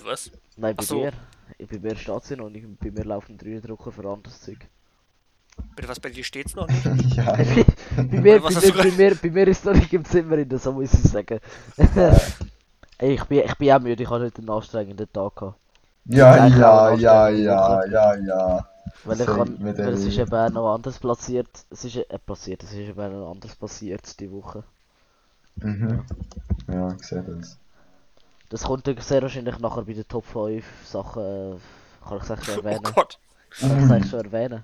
Was? Nein, bei so. mir. Ich- Bei mir steht sie noch nicht. Bei mir laufen drei Drucker für anderes Zeug. Bitte, was bei dir steht's noch nicht? ja, bei, mir, bei, mir, bei, mir, bei mir ist es noch nicht im Zimmer in so muss ich sagen. Ey, ich, bin, ich bin auch müde, ich habe heute einen anstrengenden Tag gehabt. ja, Ich ja, ja, ja, ja, ja. Weil, ich kann, weil es ist eben noch anders platziert. Es ist äh, platziert, es ist eben noch anders passiert die Woche. Mhm. Ja, ich sehe das. Das kommt dann sehr wahrscheinlich nachher bei den Top 5 Sachen, äh, kann ich es schon Oh erwähnen. Gott. Kann ich es schon erwähnen?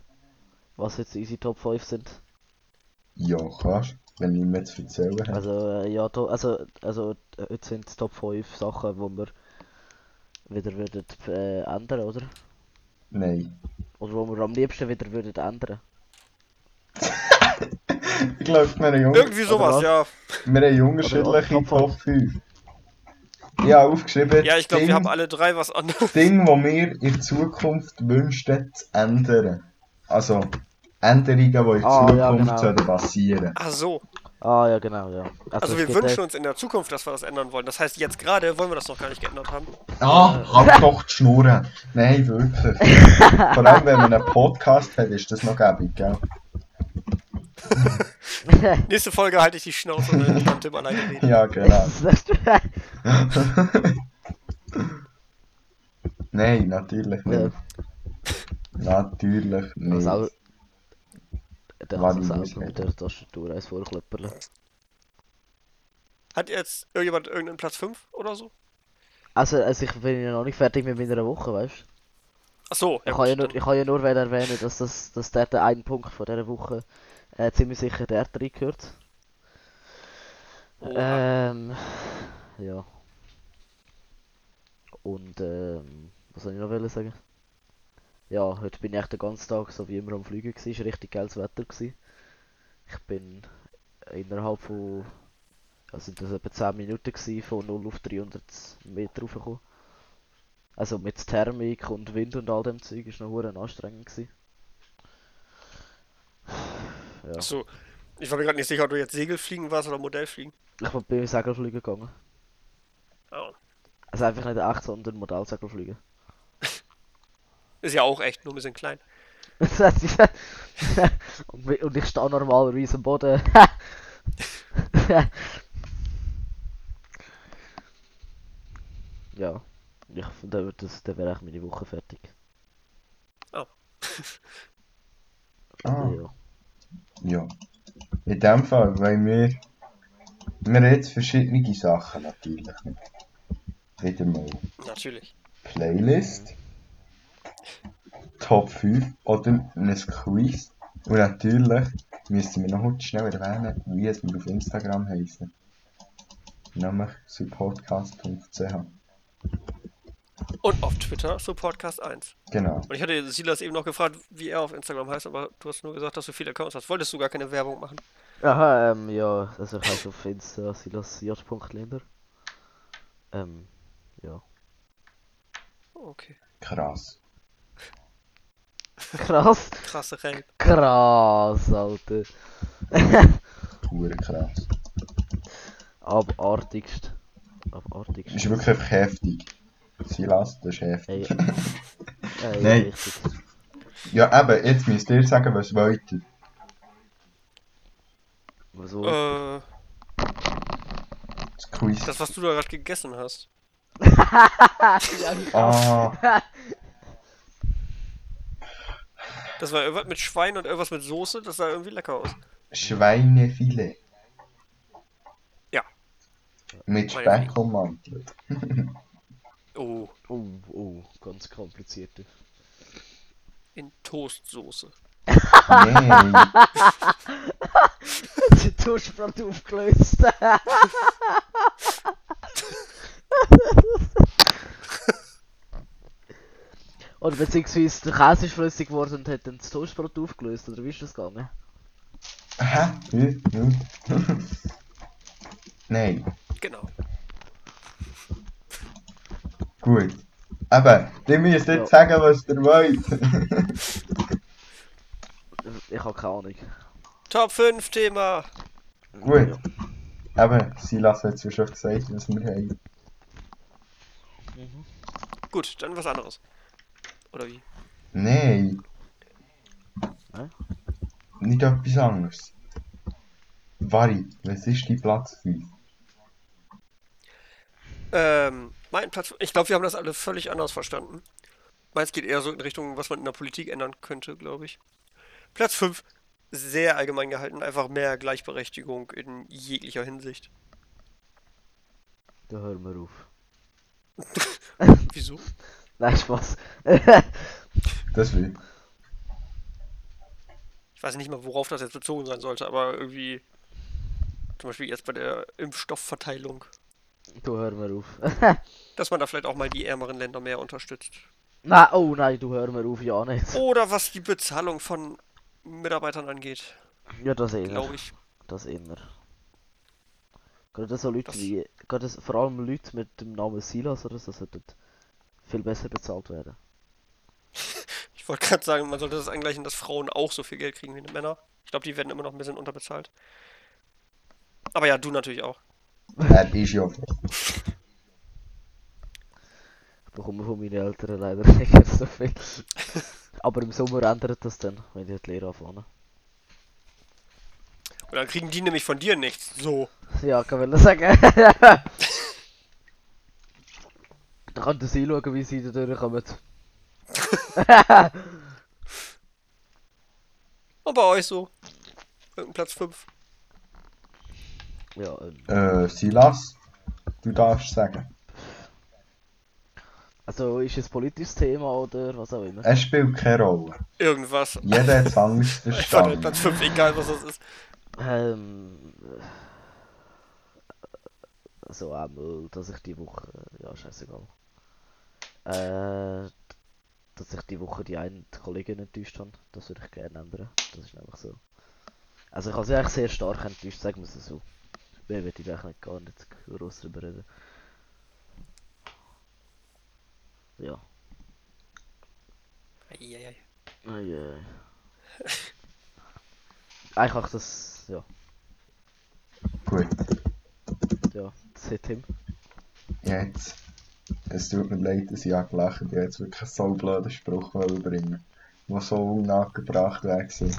Was jetzt unsere Top 5 sind. Ja, kannst wenn ich mir zu erzählen habe. Also, äh, ja, also, also, äh, heute sind es Top 5 Sachen, wo wir wieder würden äh, ändern, oder? Nein. Oder wo wir am liebsten wieder würden ändern. Ich glaube, wir haben, jung- Irgendwie sowas, was? ja. wir haben unterschiedliche Top Top 5. Ich habe aufgeschrieben, Ja, ich glaube, Ding, wir haben alle drei was anderes. Dinge, die wir in Zukunft wünschen zu ändern. Also, Änderungen, die in Ah, Zukunft ja, genau. sollten passieren. Ach so. Ah, ja, genau, ja. Also es wir wünschen uns in der Zukunft, dass wir das ändern wollen. Das heißt, jetzt gerade wollen wir das noch gar nicht geändert haben. Ah, halt doch die Schnurren. Nein, wirklich. Vor allem, wenn man einen Podcast hat, ist das noch gäbig, gell? Nächste Folge halte ich die Schnauze und dann kann Tim alleine reden. Ja, genau. Nein, natürlich ja, nicht. Natürlich nicht. Der War kann die sich Maus selber mit der Tastatur eins vorklöpperle. Hat jetzt irgendjemand irgendeinen Platz 5 oder so? Also, also ich bin ja noch nicht fertig mit meiner Woche, weißt du? Ach so, ich, kann ja nur, ich kann ja nur wieder erwähnen, dass, das, dass der, der ein Punkt von dieser Woche äh, ziemlich sicher der drin gehört. Oha. Ähm, ja. Und, ähm, was soll ich noch sagen? Ja, heute bin ich echt den ganzen Tag so wie immer am Fliegen gewesen, ist richtig geiles Wetter gewesen. Ich bin innerhalb von, also sind das etwa 10 Minuten gewesen, von 0 auf 300 Meter raufgekommen. Also mit Thermik und Wind und all dem Zeug ist noch hure anstrengend gewesen. Ja, so. Ich war mir gerade nicht sicher, ob du jetzt Segelfliegen warst oder Modellfliegen. ich bin Segelfliegen gegangen. Oh. Also einfach nicht echt, sondern Modellsegelfliegen. Ist ja auch echt, nur ein bisschen klein. Ich- und, ich stehe normalerweise am Boden. ja, ich finde, das, dann wäre echt meine Woche fertig. Oh. Ah. Ja. Ja. In dem Fall, weil wir. Wir haben jetzt verschiedene Sachen natürlich. Wieder mal Natürlich. Playlist, Top 5 oder ein Quiz. Und natürlich müssen wir noch heute schnell erwähnen, wie es wir auf Instagram heißen. Nämlich supportcast.ch. Und auf Twitter so Podcast 1. Genau. Und ich hatte Silas eben noch gefragt, wie er auf Instagram heißt, aber du hast nur gesagt, dass du viele Accounts hast. Wolltest du gar keine Werbung machen? Aha, ähm, ja, also ich heiße auf Insta silas.linder. Ähm, ja. Okay. Krass. Krass, Krasse Rape. krass, Alter. Pure krass. Abartigst. Abartigst. Ist wirklich einfach heftig. Silas, das ist heftig. Ey, äh, Nein. ja, richtig. Ja, eben, jetzt müsst ihr sagen, was wollt ihr. Wieso? Äh, Das Quiz. das, was du da gerade gegessen hast. ja, ich Ah, Das war irgendwas mit Schwein und irgendwas mit Soße. Das sah irgendwie lecker aus. Schweinefilet. Ja. Mit. Speck ummantelt. Oh, Oh, oh, ganz kompliziert. in Toastsoße. Nein. Die Toastbrot aufgelöst. Oder beziehungsweise der Käse ist flüssig geworden und hat dann das Toastbrot aufgelöst, oder wie ist das gegangen? Hä? Wie? Nein. Genau. Gut. Eben, ihr müsst jetzt Ja. sagen, was ihr wollt. Ich habe keine Ahnung. Top 5 Thema. Gut. Eben, Silas hat es ja schon gesagt, was wir haben. Mhm. Gut, dann was anderes. Oder wie? Nein. Hä? Nicht etwas anderes. Vari, was ist dein Platz 5? Ähm, mein Platz. Ich glaube, wir haben das alle völlig anders verstanden. Meins geht eher so in Richtung, was man in der Politik ändern könnte, glaube ich. Platz 5. Sehr allgemein gehalten. Einfach mehr Gleichberechtigung in jeglicher Hinsicht. Da hören wir auf. Wieso? Nein, Spaß. Das will. Ich weiß nicht mal, worauf das jetzt bezogen sein sollte, aber irgendwie. Zum Beispiel jetzt bei der Impfstoffverteilung. da hören wir auf. Dass man da vielleicht auch mal die ärmeren Länder mehr unterstützt. nein, oh nein, du hör mir auf, ja nicht. Oder was die Bezahlung von Mitarbeitern angeht, Ja, das eher. glaube ich. Das immer. Gerade so Leute Das- wie, gerade vor allem Leute mit dem Namen Silas oder so sollten viel besser bezahlt werden. Ich wollte gerade sagen, man sollte das angleichen, dass Frauen auch so viel Geld kriegen wie die Männer. Ich glaube, die werden immer noch ein bisschen unterbezahlt. Aber ja, du natürlich auch. Ja so. Ich bekomme von meinen Eltern leider nicht so viel. Aber im Sommer ändert das dann, wenn die die Lehre anfangen. Und dann kriegen die nämlich von dir nichts. So. Ja, kann ich sagen. Da kann der sie schauen, wie sie da durchkommen. Und bei euch so. Irgendein Platz 5. Ja, ähm, Äh, Silas, du darfst sagen. also ist es ein politisches Thema oder was auch immer? Es spielt keine Rolle. Irgendwas. Jeder hat es anders Einfach nur verstanden. Platz 5, egal was das ist. Ähm. äh, So einmal, dass ich die Woche. Ja, scheißegal. Äh. Dass ich die Woche die eine Kollegin enttäuscht habe. Das würde ich gerne ändern. Das ist einfach so. Also ich habe sie eigentlich sehr stark enttäuscht, sagen wir es so. Mehr würde ich eigentlich gar nicht groß drüber reden. Ja. Eieiei. Eieiei. Eigentlich das. Ja. Gut, Ja. Das hat Tim. jetzt. Es tut mir leid, dass ich auch gelacht habe. Ich jetzt wirklich einen so blöden Spruch bringen, der so unangebracht wäre. gewesen.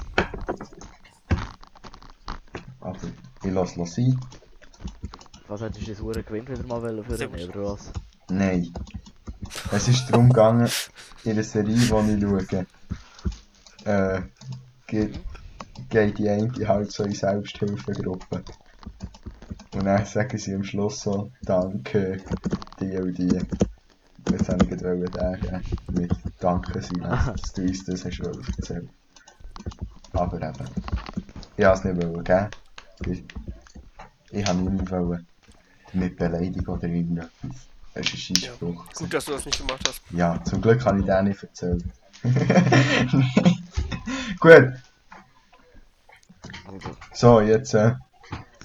Aber ich lasse es sein. Was hättest du das Uhr gewinnt wieder mal wollen für gut. oder was? Nein. Es ist darum gegangen, in der Serie, die ich schaue, äh, geht, geht die eine halt so in Selbsthilfegruppe. Und dann sagen sie am Schluss so, danke, die und die. Jetzt habe ich gerade sagen, mit Danke Silas, dass du uns das hast erzählen. Aber eben, ich wollte es nicht wollen, gell? Ich, ich habe nicht wollen, damit beleidigen oder irgendetwas. Das ist ein Ja. Gut, dass du das nicht gemacht hast. Ja, zum Glück kann ich den nicht erzählen. Gut, so, jetzt äh,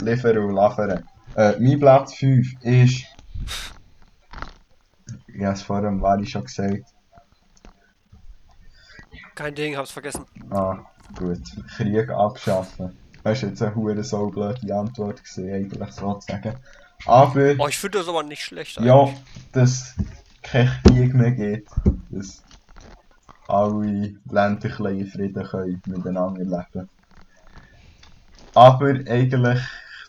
liefern und liefern. Äh, mein Platz 5 ist. Ich habe es vorhin Wari schon gesagt. Kein Ding, hab's vergessen. Ah, gut. Krieg abschaffen. Das war jetzt eine hure so blöde Antwort, gewesen, eigentlich sozusagen. Aber. Oh, ich finde das aber nicht schlecht. Ja, dass kein Krieg mehr geht. Dass alle Länder in Frieden können miteinander leben. Aber eigentlich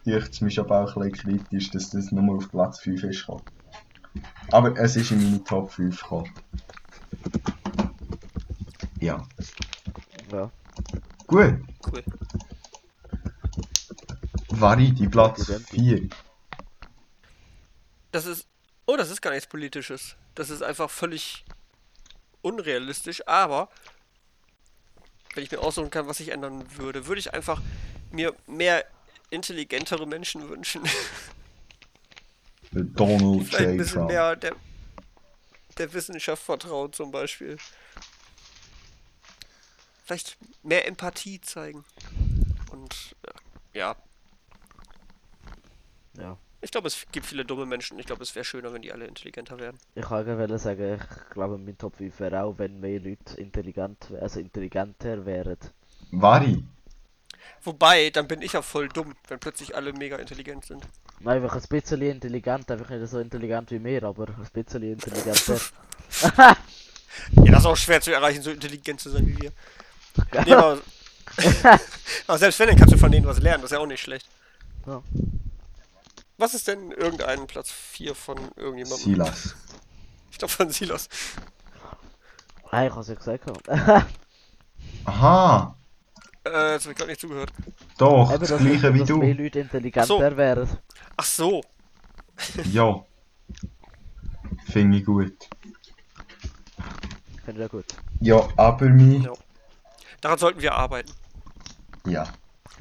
dürfte es mich aber auch ein bisschen kritisch, dass das nur auf Platz 5 ist gekommen. Aber es ist in meine Top 5 gekommen. Ja. ja. Gut. Cool. Vari, die Platz Präsident. 4. Das ist. Oh, das ist gar nichts Politisches. Das ist einfach völlig unrealistisch, aber wenn ich mir aussuchen kann, was ich ändern würde, würde ich einfach mir mehr intelligentere Menschen wünschen. Donald Vielleicht ein J. bisschen Trump. mehr der, der Wissenschaft vertrauen zum Beispiel. Vielleicht mehr Empathie zeigen. Und äh, ja, Ja. ich glaube, es gibt viele dumme Menschen. Ich glaube, es wäre schöner, wenn die alle intelligenter wären. Ich wollte gerade sagen, ich glaube, mein Top 5 wäre auch, wenn mehr Leute intelligent, also intelligenter wären. Vari. Wobei, dann bin ich ja voll dumm, wenn plötzlich alle mega intelligent sind. Nein, einfach ein bisschen intelligent, einfach nicht so intelligent wie mir, aber ein bisschen intelligenter. Ja, das ist auch schwer zu erreichen, so intelligent zu sein wie wir. Nee, aber, aber selbst wenn, dann kannst du von denen was lernen, das ist ja auch nicht schlecht. Ja. Was ist denn irgendein Platz 4 von irgendjemandem? Silas. Ich glaube von Silas. Ah, ich habe es ja gesagt. Aha. Äh, jetzt habe ich gerade nicht zugehört. Doch, Eben, das dass, gleiche wie dass mehr du. Leute intelligenter So. wären. Ach so. Ja. Finde ich gut. Finde ich ja gut. Ja, aber mein. Ja. Daran sollten wir arbeiten. Ja,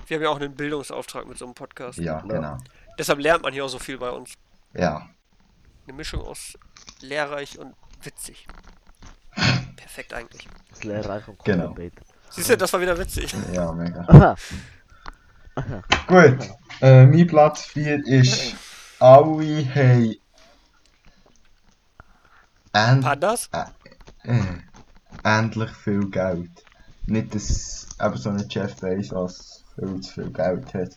Wir haben ja auch einen Bildungsauftrag mit so einem Podcast. ja, genau. Deshalb lernt man hier auch so viel bei uns. Ja. Eine Mischung aus lehrreich und witzig. Perfekt eigentlich. Das Lehrreich und Genau. Clickbait. Siehst du, das war wieder witzig. Ja, mega. Gut. Äh, mein Platz 4 ist. Alle haben. End, Pandas? äh, endlich viel Geld. Nicht, dass eben so ein Jeff Bezos viel zu viel Geld hat.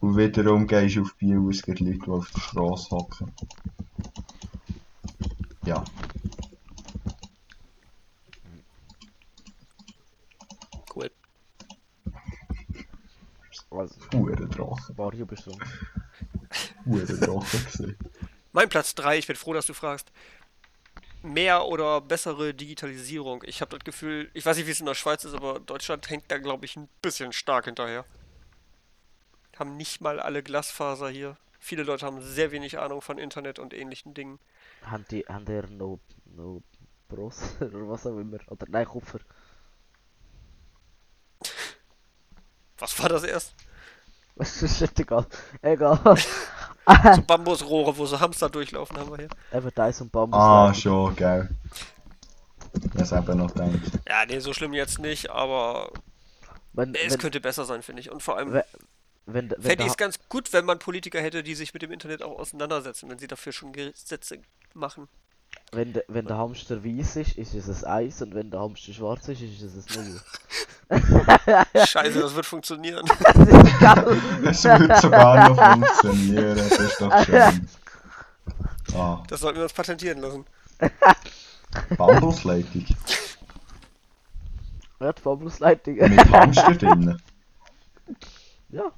Und wiederum gehst du auf Biel, es gibt Leute, die auf der Straße hocken. Ja. Cool. Also, Hure Drachen. Mario bist du. Hure Drachen gesehen. Mein Platz 3, ich bin froh, dass du fragst. mehr oder bessere Digitalisierung. Ich habe das Gefühl, ich weiß nicht, wie es in der Schweiz ist, aber Deutschland hängt da, glaube ich, ein bisschen stark hinterher. Haben nicht mal alle Glasfaser hier. Viele Leute haben sehr wenig Ahnung von Internet und ähnlichen Dingen. Haben die, haben die noch, noch Bros oder was auch immer? Oder nein, Kupfer. Was war das erst? Das ist nicht egal. Egal. So Bambusrohre, wo so Hamster durchlaufen, haben wir hier. Eben Dice und Bambus. Ah, Leitung. schon, gell. Das eben noch gedacht. Ja, nee, so schlimm jetzt nicht, aber Wenn, es wenn, könnte besser sein, finde ich. Und vor allem wenn, wenn, wenn, fände ich es ganz gut, wenn man Politiker hätte, die sich mit dem Internet auch auseinandersetzen, wenn sie dafür schon Gesetze machen. Wenn, der- wenn der Hamster weiß ist, ist es ein Eis und wenn der Hamster schwarz ist, ist es ein Null. Scheiße, das wird funktionieren. Das ist geil. Es wird sogar noch funktionieren, das ist doch schön. Ah, Das sollten wir uns patentieren lassen. Bambusleitung. Ja, die Bambusleitung. Mit Hamster drinnen. Ja.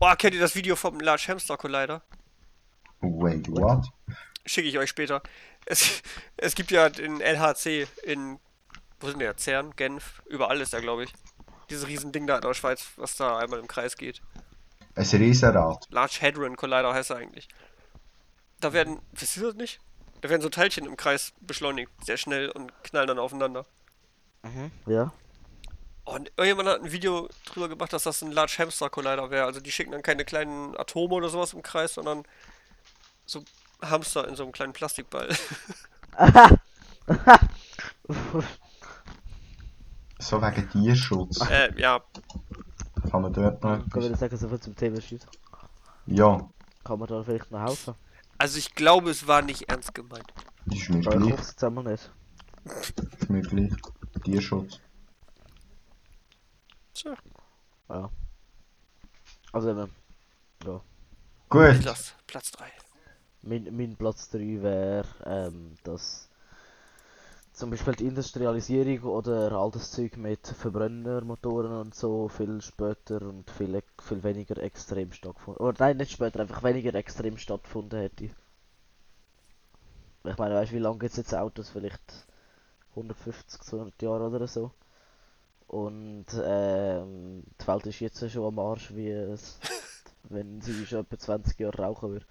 Oh, kennt ihr das Video vom Large Hamster Collider? Wait, what? Schicke ich euch später. Es, es gibt ja den LHC in, wo sind der? Cern, Genf, überall ist er, glaube ich. Dieses riesen Ding da in der Schweiz, was da einmal im Kreis geht. Ein Riesenrad. Large Hadron Collider heißt er eigentlich. Da werden, wisst ihr das nicht? Da werden so Teilchen im Kreis beschleunigt, sehr schnell und knallen dann aufeinander. Mhm. Ja. Und irgendjemand hat ein Video drüber gemacht, dass das ein Large Hamster Collider wäre. Also die schicken dann keine kleinen Atome oder sowas im Kreis, sondern so Hamster in so einem kleinen Plastikball. So wegen Tierschutz. äh, ja, Kann man dort noch Kann man etwas? sagen, so viel zum Thema Schießen? Ja, Kann man da vielleicht noch helfen? also ich glaube, es war nicht ernst gemeint. ist mir Ja, ich gleich. jetzt einmal nicht. Ist mir gleich. Tierschutz. Tja, Ja. Also eben, Gut. Platz 3. mein, mein Platz 3 wäre, ähm, dass zum Beispiel die Industrialisierung oder all das Zeug mit Verbrennermotoren und so viel später und viel, viel weniger extrem stattgefunden. Oder nein, nicht später, einfach weniger extrem stattgefunden hätte. Ich meine, weißt du, wie lange gibt es jetzt Autos? Vielleicht 150, 200 Jahre oder so. Und ähm, die Welt ist jetzt schon am Arsch, wie es, wenn sie schon etwa 20 Jahre rauchen würde.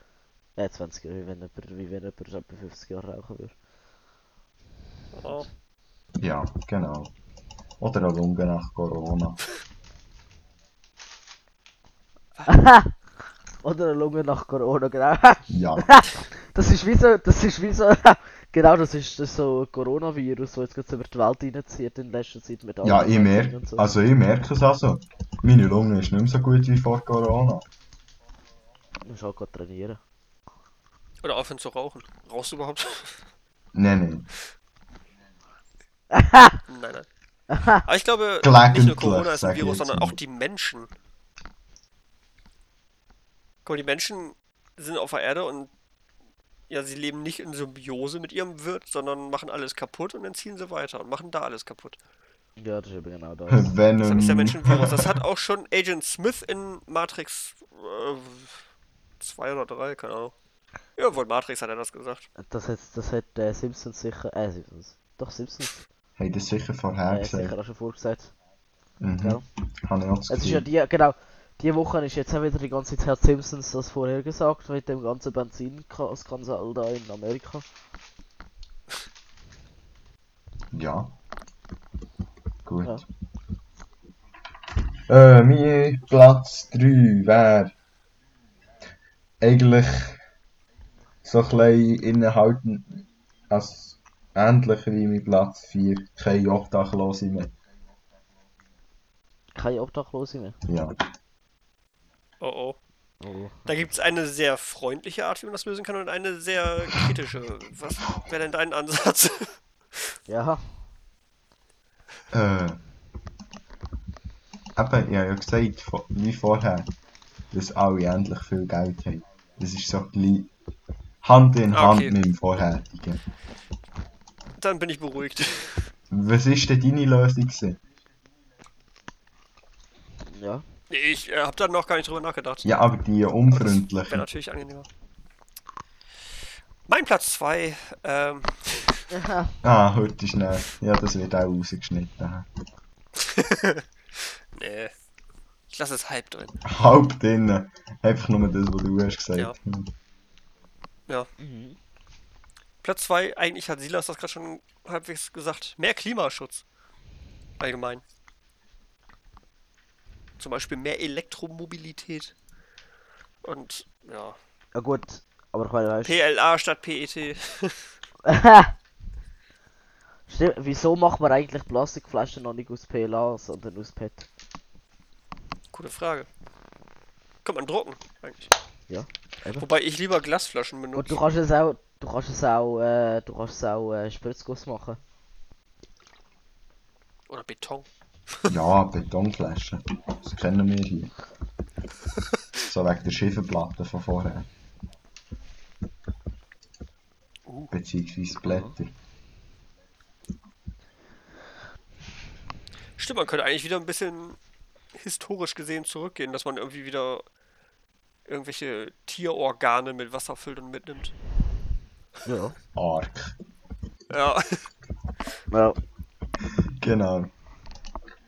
Äh, 20 Jahre, wie wenn jemand, wie wenn jemand etwa 50 Jahre rauchen würde. Oh. Ja, genau. Oder eine Lunge nach Corona. Oder eine Lunge nach Corona, genau. Ja. Das ist wie so, das ist wie so, genau, das ist, das ist so ein Coronavirus, das jetzt gerade über die Welt reinzieht in letzter Zeit mit Ja, ich merke, so. also ich merke es also. Meine Lunge ist nicht mehr so gut wie vor Corona. Du musst gerade trainieren. Oder aufhören zu rauchen. Rauchst du überhaupt? Nein, nein. nein, nein. Aber ich glaube, nicht nur Corona ist sag ein Virus, sondern auch die Menschen. Guck mal, die Menschen sind auf der Erde und ja, sie leben nicht in Symbiose mit ihrem Wirt, sondern machen alles kaputt und dann ziehen sie weiter und machen da alles kaputt. Ja, das ist genau das. Venom. Das ist der Menschenvirus. Das hat auch schon Agent Smith in Matrix 2 oder 3, keine Ahnung. Ja, wohl Matrix hat er das gesagt. Das hat, das hat äh, Simpsons sicher, äh, Simpsons, doch Simpsons, Hey, das sicher äh, vorher sicher gesagt. auch schon vorgesagt. Mhm. Gell? Habe ich auch das Es ist ja die, genau, die Woche ist jetzt auch wieder die ganze Zeit hat Simpsons das vorher gesagt, mit dem ganzen Benzinskandal da in Amerika. Ja. Gut. Ja. Äh, mein Platz 3 wäre eigentlich so ein bisschen innehalten, als ähnlich wie mein Platz 4, keine Obdachlose mehr. Keine Obdachlose mehr. Ja. Oh oh. Oh. Da gibt es eine sehr freundliche Art, wie man das lösen kann, und eine sehr kritische. Was wäre denn dein Ansatz? Ja, Äh. Eben, ich habe ja gesagt, wie vorher, dass alle endlich viel Geld haben. Das ist so ein bisschen Hand in Hand okay. mit dem vorherigen. Dann bin ich beruhigt. Was ist denn deine Lösung? gewesen? ja. Ich äh, habe da noch gar nicht drüber nachgedacht. Ja, aber die Wäre unfreundlichen. natürlich angenehmer. Mein Platz 2, ähm, Ah, heute ist Schnee. Ja, das wird auch rausgeschnitten. Nee. Ich lasse es halb drin. Halb drinnen. Einfach nur das, was du hast gesagt. Ja. Hm. Mhm. Platz 2, eigentlich hat Silas das gerade schon halbwegs gesagt. Mehr Klimaschutz. Allgemein. Zum Beispiel mehr Elektromobilität. Und ja. Ja gut, aber meine, weißt PLA statt PET. Stimmt, wieso macht man eigentlich Plastikflaschen noch nicht aus PLA, sondern aus PET? Gute Frage. Kann man drucken, eigentlich. Ja, eben. Wobei ich lieber Glasflaschen Und benutze. du kannst es auch, du kannst es auch, äh, du kannst es auch äh, Spritzguss machen. Oder Beton. Ja, Betonflaschen. Das kennen wir hier. So wegen der Schieferplatte von vorher. Uh. Beziehungsweise Blätter. Stimmt, man könnte eigentlich wieder ein bisschen historisch gesehen zurückgehen, dass man irgendwie wieder irgendwelche Tierorgane mit Wasser füllt und mitnimmt. Ja. Ark. Ja. Ja. Genau.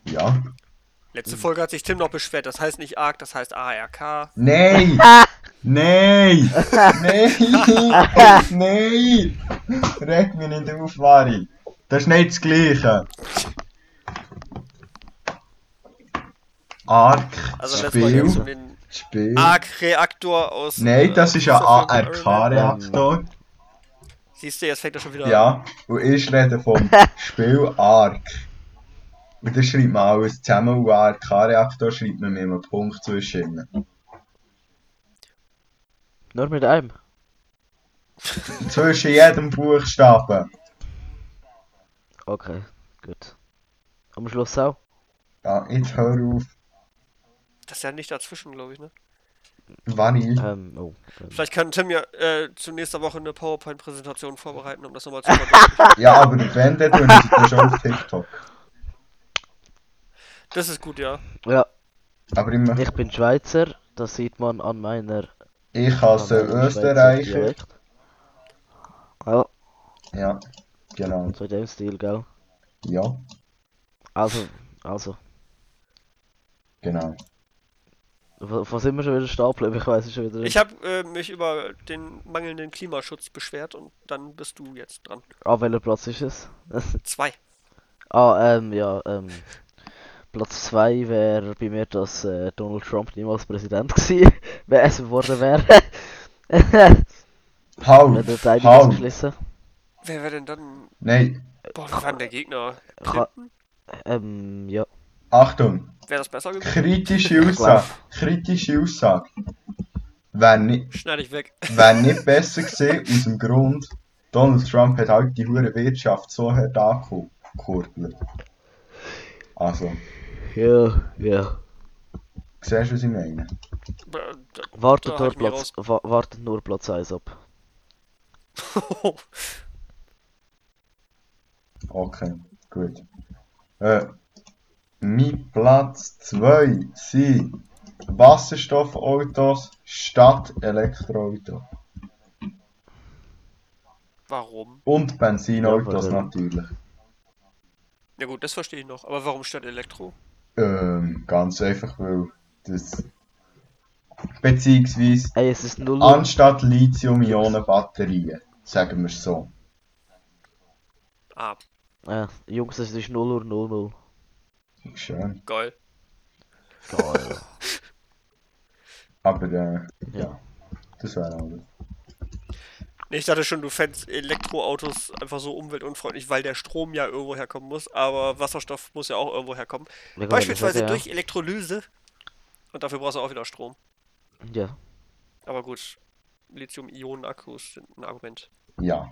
Ja. Letzte Folge hat sich Tim noch beschwert, das heißt nicht ARK, das heißt ARK. Nein! Nein! Nein! Nein! Reg mich nicht auf, Mari. Das ist nicht das Gleiche. Ark, Also ging es um den Spiel. ARK-Reaktor aus. Nein, das ist ein. ARK-Reaktor. Siehst du, jetzt fängt er schon wieder an. Ja, und ich rede vom Spiel Ark. Und das schreibt man alles zusammen und ARK-Reaktor schreibt man mit einem Punkt zwischen. Nur mit einem. Zwischen jedem Buchstaben. Okay, gut. Am Schluss auch. Ja, jetzt hör auf. Das ist ja nicht dazwischen, glaube ich, ne? Wann ich? Ähm, oh. Ähm. Vielleicht kann Tim ja äh, zu nächster Woche eine PowerPoint-Präsentation vorbereiten, um das nochmal zu verdeutlichen. Ja, aber wenn, dann ich das schon auf TikTok. Das ist gut, ja. Ja, Aber ich, mach- ich bin Schweizer, das sieht man an meiner. ich hasse Österreicher. Ja, Ja, genau. so in dem Stil, gell? Ja, Also, also. genau. Wo, wo sind wir schon wieder stehen geblieben? Ich weiß es schon wieder nicht. Ich habe äh, mich über den mangelnden Klimaschutz beschwert und dann bist du jetzt dran. Ah, welcher Platz ist es? Zwei. ah, ähm, ja, ähm. Platz 2 wäre bei mir, dass äh, Donald Trump niemals Präsident gewesen wäre, es geworden wäre. Wenn der einiges halt. beschlossen. Wer wäre denn dann. Nein, Boah, wer war der Gegner? Clinton? Ähm, ja. Achtung. Wäre das besser gewesen? Kritische Aussage. Kritische Aussage. Wäre nicht, Schneide ich weg. wär nicht besser gewesen, aus dem Grund, Donald Trump hat halt die hure Wirtschaft so hart angekurbelt. Also, Ja, ja. siehst du, was ich meine? Da- Wartet Da nur hab ich mich Platz, wa wartet nur Platz 1 ab. Okay, gut. Äh, mein Platz 2 sind Wasserstoffautos statt Elektroautos. warum? Und Benzinautos Ja, natürlich. Ja gut, das verstehe ich noch. Aber warum statt Elektro? Ähm, ganz einfach, weil das. Beziehungsweise Ey, es ist 0 anstatt Lithium-Ionen-Batterien, sagen wir es so. Ah, Äh, Jungs, es ist 0 Uhr 00. Schön. geil. Geil. Aber äh, ja, Ja. das wäre alles. Nee, ich dachte schon, du fändest Elektroautos einfach so umweltunfreundlich, weil der Strom ja irgendwo herkommen muss, aber Wasserstoff muss ja auch irgendwo herkommen. Können Beispielsweise sagen, durch Elektrolyse. Und dafür brauchst du auch wieder Strom. Ja. ja. Aber gut, Lithium-Ionen-Akkus sind ein Argument. Ja.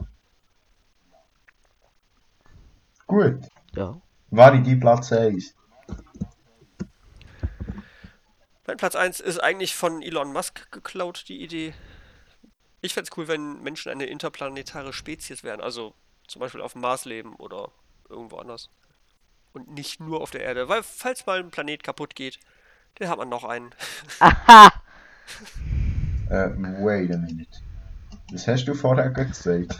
Gut. Ja. War die Platz 1? Mein Platz 1 ist eigentlich von Elon Musk geklaut, die Idee. Ich fände es cool, wenn Menschen eine interplanetare Spezies wären, also zum Beispiel auf dem Mars leben oder irgendwo anders. Und nicht nur auf der Erde, weil falls mal ein Planet kaputt geht, dann hat man noch einen. Aha! Äh, wait a minute. Was hast du vorher gesagt?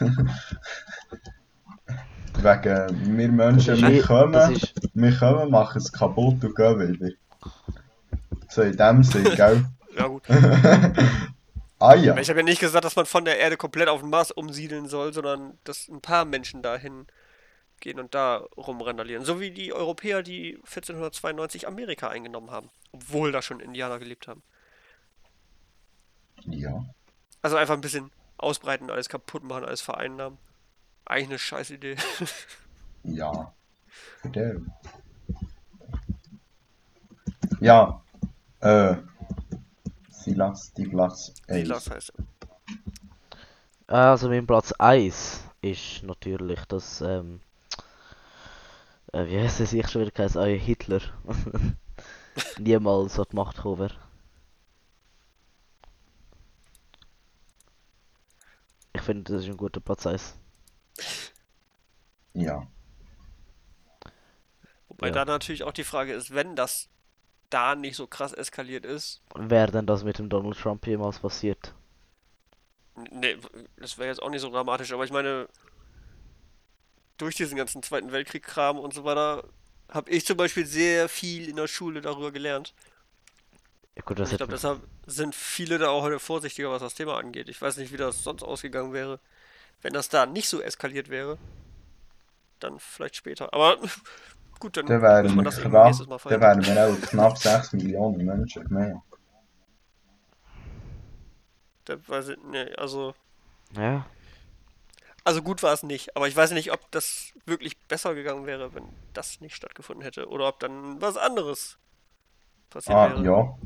Wegen, wir Menschen, wir Das kommen, ist, wir kommen, machen es kaputt und gehen wieder. So in dem Sinn, gell? Ja gut. ah ja. Ich habe ja nicht gesagt, dass man von der Erde komplett auf den Mars umsiedeln soll, sondern dass ein paar Menschen dahin gehen und da rumrandalieren. So wie die Europäer, die 1492 Amerika eingenommen haben. Obwohl da schon Indianer gelebt haben. Ja. Also einfach ein bisschen ausbreiten, alles kaputt machen, alles vereinnahmen. Eigentlich eine scheiß Idee. Ja. Ja. Äh. Silas, die Platz. Silas heißt er. also mein Platz 1 ist natürlich das, ähm, äh, wie heißt es ich schon wieder geheißen? Ja, Hitler. Niemals an die Macht gekommen wäre. Ich finde, das ist ein guter Platz 1. Ja. Wobei Ja. da natürlich auch die Frage ist, wenn das da nicht so krass eskaliert ist. Wäre denn das mit dem Donald Trump jemals passiert? Nee, das wäre jetzt auch nicht so dramatisch, aber ich meine, durch diesen ganzen Zweiten Weltkrieg-Kram und so weiter, habe ich zum Beispiel sehr viel in der Schule darüber gelernt. Ja gut, ich glaube, deshalb sind viele da auch heute vorsichtiger, was das Thema angeht. Ich weiß nicht, wie das sonst ausgegangen wäre. Wenn das da nicht so eskaliert wäre, dann vielleicht später. Aber gut, dann wären man wir das knapp, nächstes Mal dann verhindern. wären wir auch knapp 6 Millionen Menschen mehr. Da weiß ich, nee, also, Ja, also gut war es nicht. Aber ich weiß nicht, ob das wirklich besser gegangen wäre, wenn das nicht stattgefunden hätte. Oder ob dann was anderes passiert Ah, wäre. ja.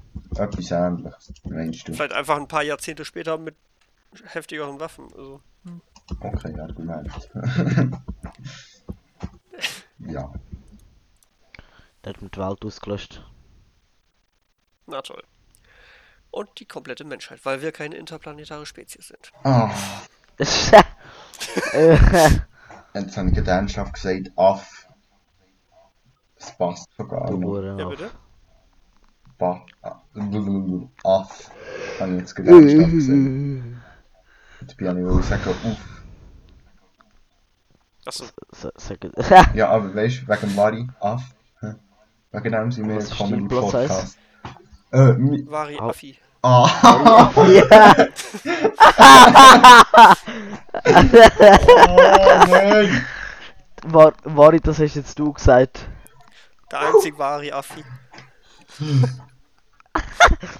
Etwas ähnliches, meinst du? Vielleicht einfach ein paar Jahrzehnte später mit heftigeren Waffen. Also, Okay, Argument. ja. der hat mit die Welt ausgelöscht. na toll. Und die komplette Menschheit, weil wir keine interplanetare Spezies sind. Ah, Äh, jetzt habe ich gerade ernsthaft gesagt, Aff. Das passt sogar. Hurenhof. Ja, bitte? Ba Aff. Habe ich jetzt ernsthaft gesagt. Jetzt bin ich nicht sagen, uff. Achso, Ja, aber weißt du, wegen Mari, Aff. Wegen dem sind wir Was ist gekommen dein im Platz eins? Podcast. Äh, mi Vari Au. Affi. ah, ja. oh nein! War, Mari, das hast jetzt du gesagt. Der einzige Vari Affi.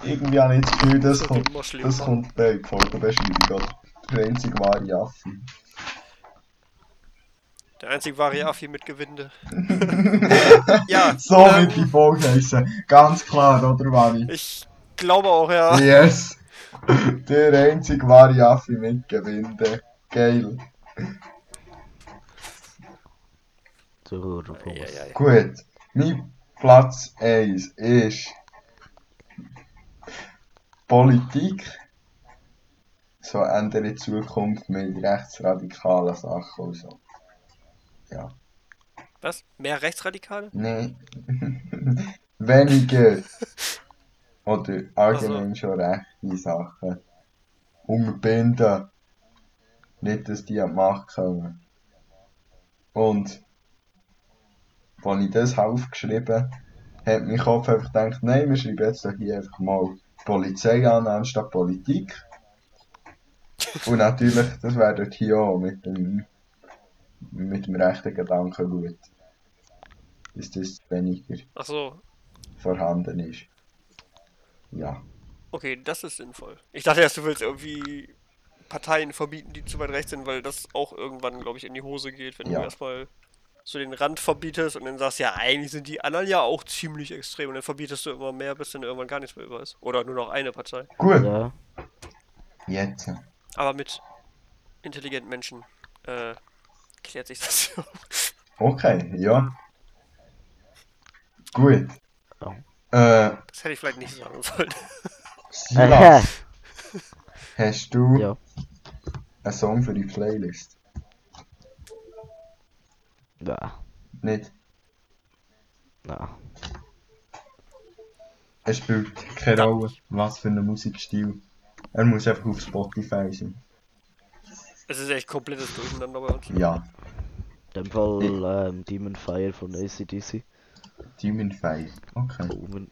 Irgendwie habe ich das Gefühl, das So kommt, das machen. kommt bei Folgenbeschreibung, oder? Der einzige wahre Affe. Der einzige Vari Affi mit Gewinde. ja, So ähm, wird die Folge heißen. Ganz klar, oder, Mani? ich glaube auch, ja. Yes! Der einzige Affe mit Gewinde. Geil. Ja, ja. Gut. Mein Platz 1 ist Politik. So ändere Zukunft mit rechtsradikalen Sachen und so. Ja. Was? Mehr Rechtsradikale? Nee. Weniger. Oder allgemein schon rechte Sachen. Unterbinden. Nicht, dass die an die Macht kommen. Und, als ich das aufgeschrieben hat mein Kopf einfach gedacht, nein, wir schreiben jetzt doch hier einfach mal Polizei an, anstatt Politik. Und natürlich, das wäre dort hier auch mit dem, mit dem rechten Gedanken gut. Dass das weniger Achso, vorhanden ist. Ja. okay, das ist sinnvoll. Ich dachte erst, du willst irgendwie Parteien verbieten, die zu weit rechts sind, weil das auch irgendwann, glaube ich, in die Hose geht, wenn Ja. du erstmal so den Rand verbietest und dann sagst, ja, eigentlich sind die anderen ja auch ziemlich extrem und dann verbietest du immer mehr, bis dann irgendwann gar nichts mehr über ist. Oder nur noch eine Partei. Gut, Ja. jetzt. Aber mit intelligenten Menschen äh, klärt sich das ja. Okay, ja. Gut. Ja. Äh, Das hätte ich vielleicht nicht sagen sollen. Silas, hast du ja. einen Song für die Playlist? Ja. Nicht? Ja. Es spielt keine Rolle, was für einen Musikstil. Er muss einfach auf Spotify sein. Es ist echt komplettes Durcheinander bei uns. Ja. In dem Fall ähm, Demon Fire von ACDC. Demon Fire. Okay. Moment.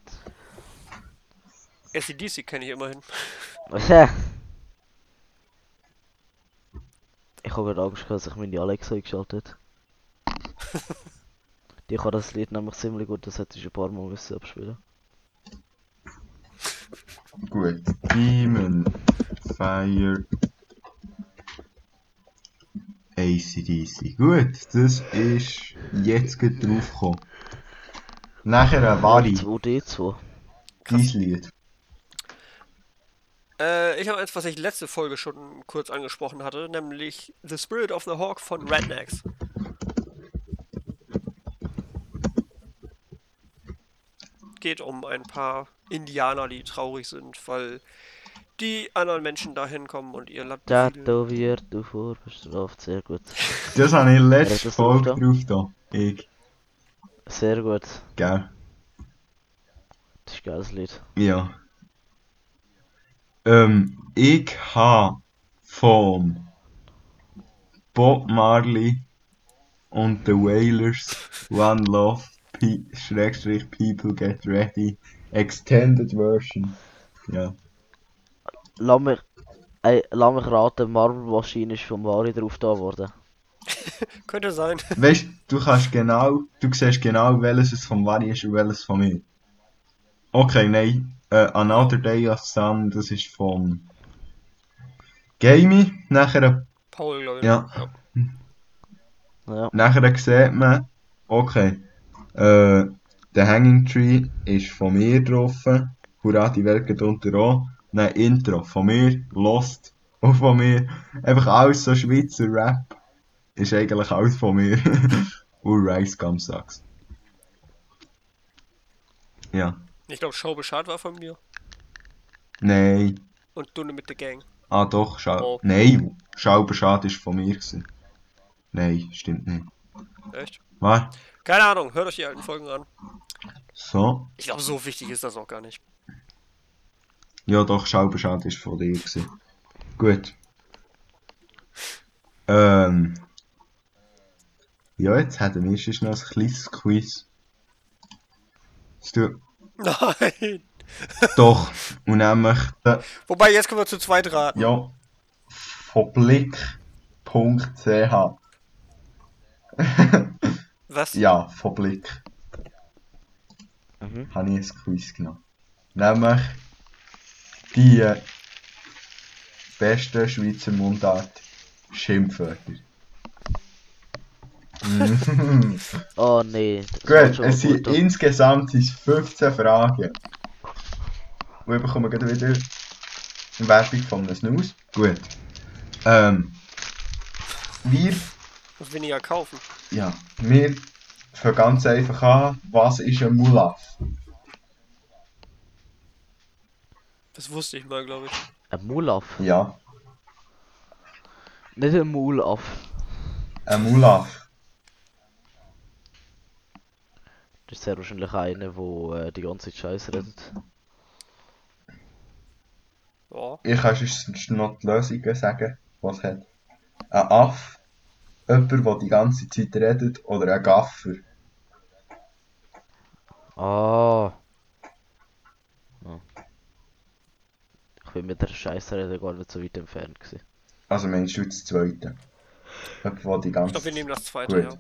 SCDC kenne ich immerhin. Ja. Ich habe gerade Angst, gehabt, dass sich meine Alexa eingeschaltet hat. Die kann das Lied nämlich ziemlich gut, das hätte ich ein paar Mal müssen abspielen. Gut. Demon Fire ACDC. Gut, das ist jetzt gut draufgekommen. Nachher ein Vari, 2D2. dein Lied. Äh, ich habe eins, was ich letzte Folge schon kurz angesprochen hatte, nämlich The Spirit of the Hawk von Rednecks. Geht um ein paar Indianer, die traurig sind, weil die anderen Menschen da hinkommen und ihr Land besiedeln. Tato wird du vorbestraft, sehr gut. Das habe ich letzte das Folge drauf drauf da. Ich. Sehr gut. Gell? Das ist ein geiles Lied. Ja. Ähm, ich habe vom Bob Marley und The Wailers One Love Pe Schrägstrich People Get Ready Extended Version. Ja. Lass mich, ey, lass mich raten, Marble-Maschine ist von Mari drauf da worden. Könnte sein. Weißt du, kannst genau, du siehst genau, welches es von Vari ist und welches von mir. Okay, nein. Äh, Another Day of Sun, das ist vom Gamey. Nachher, Paul, glaube ich. ja, Ja. nachher sieht man, okay, äh, The Hanging Tree ist von mir drauf. Hurra, die Welt geht unter auch. Nein, Intro von mir, Lost auch von mir. Einfach alles so Schweizer Rap ist eigentlich alles von mir. und Rice Gum Sucks. Ja. Ich glaube, Show Bescheid war von mir. Nein. Und Dunne mit der Gang. Ah doch, Schau. Oh. Nein, Schauberschad ist von mir gewesen. Nein, stimmt nicht. Echt? Was? Keine Ahnung, hört euch die alten Folgen an. So? Ich glaube, so wichtig ist das auch gar nicht. Ja doch, Schauberschad ist von dir gewesen. Gut. Ähm. Ja, jetzt hätten wir sonst noch ein kleines Quiz. Das tu- Nein! Doch, und nämlich, der, Wobei, jetzt können wir zu zweit raten. ja, von blick.ch. Was? ja, von Blick. Mhm. habe ich ein Quiz genommen. Nämlich die äh, beste Schweizer Mundart Schimpfwörter. Oh nee. das Gut, es sind gut. insgesamt sind es 15 Fragen. Und ich bekomme gerade wieder eine Werbung von einem Snooze. Gut. Ähm, wir, Muss weniger kaufen. ja, wir fangen ganz einfach an. Was ist ein Mulaf? Das wusste ich mal, glaube ich. Ein Mulaf. Ja, Nicht ein Mulaf. ein Mulaf. Das ist sehr wahrscheinlich einer, der äh, die ganze Zeit Scheiße redet. Ja. Ich kann sonst noch die Lösungen sagen, was es hat. Ein Aff, jemand, der die ganze Zeit redet, oder ein Gaffer. Ah. Ja. Bin mit der Scheiße reden gar nicht so weit entfernt gewesen. Also meinst du das Zweite? Der die Ich ganze glaube, wir nehmen das zweite, Gut. ja.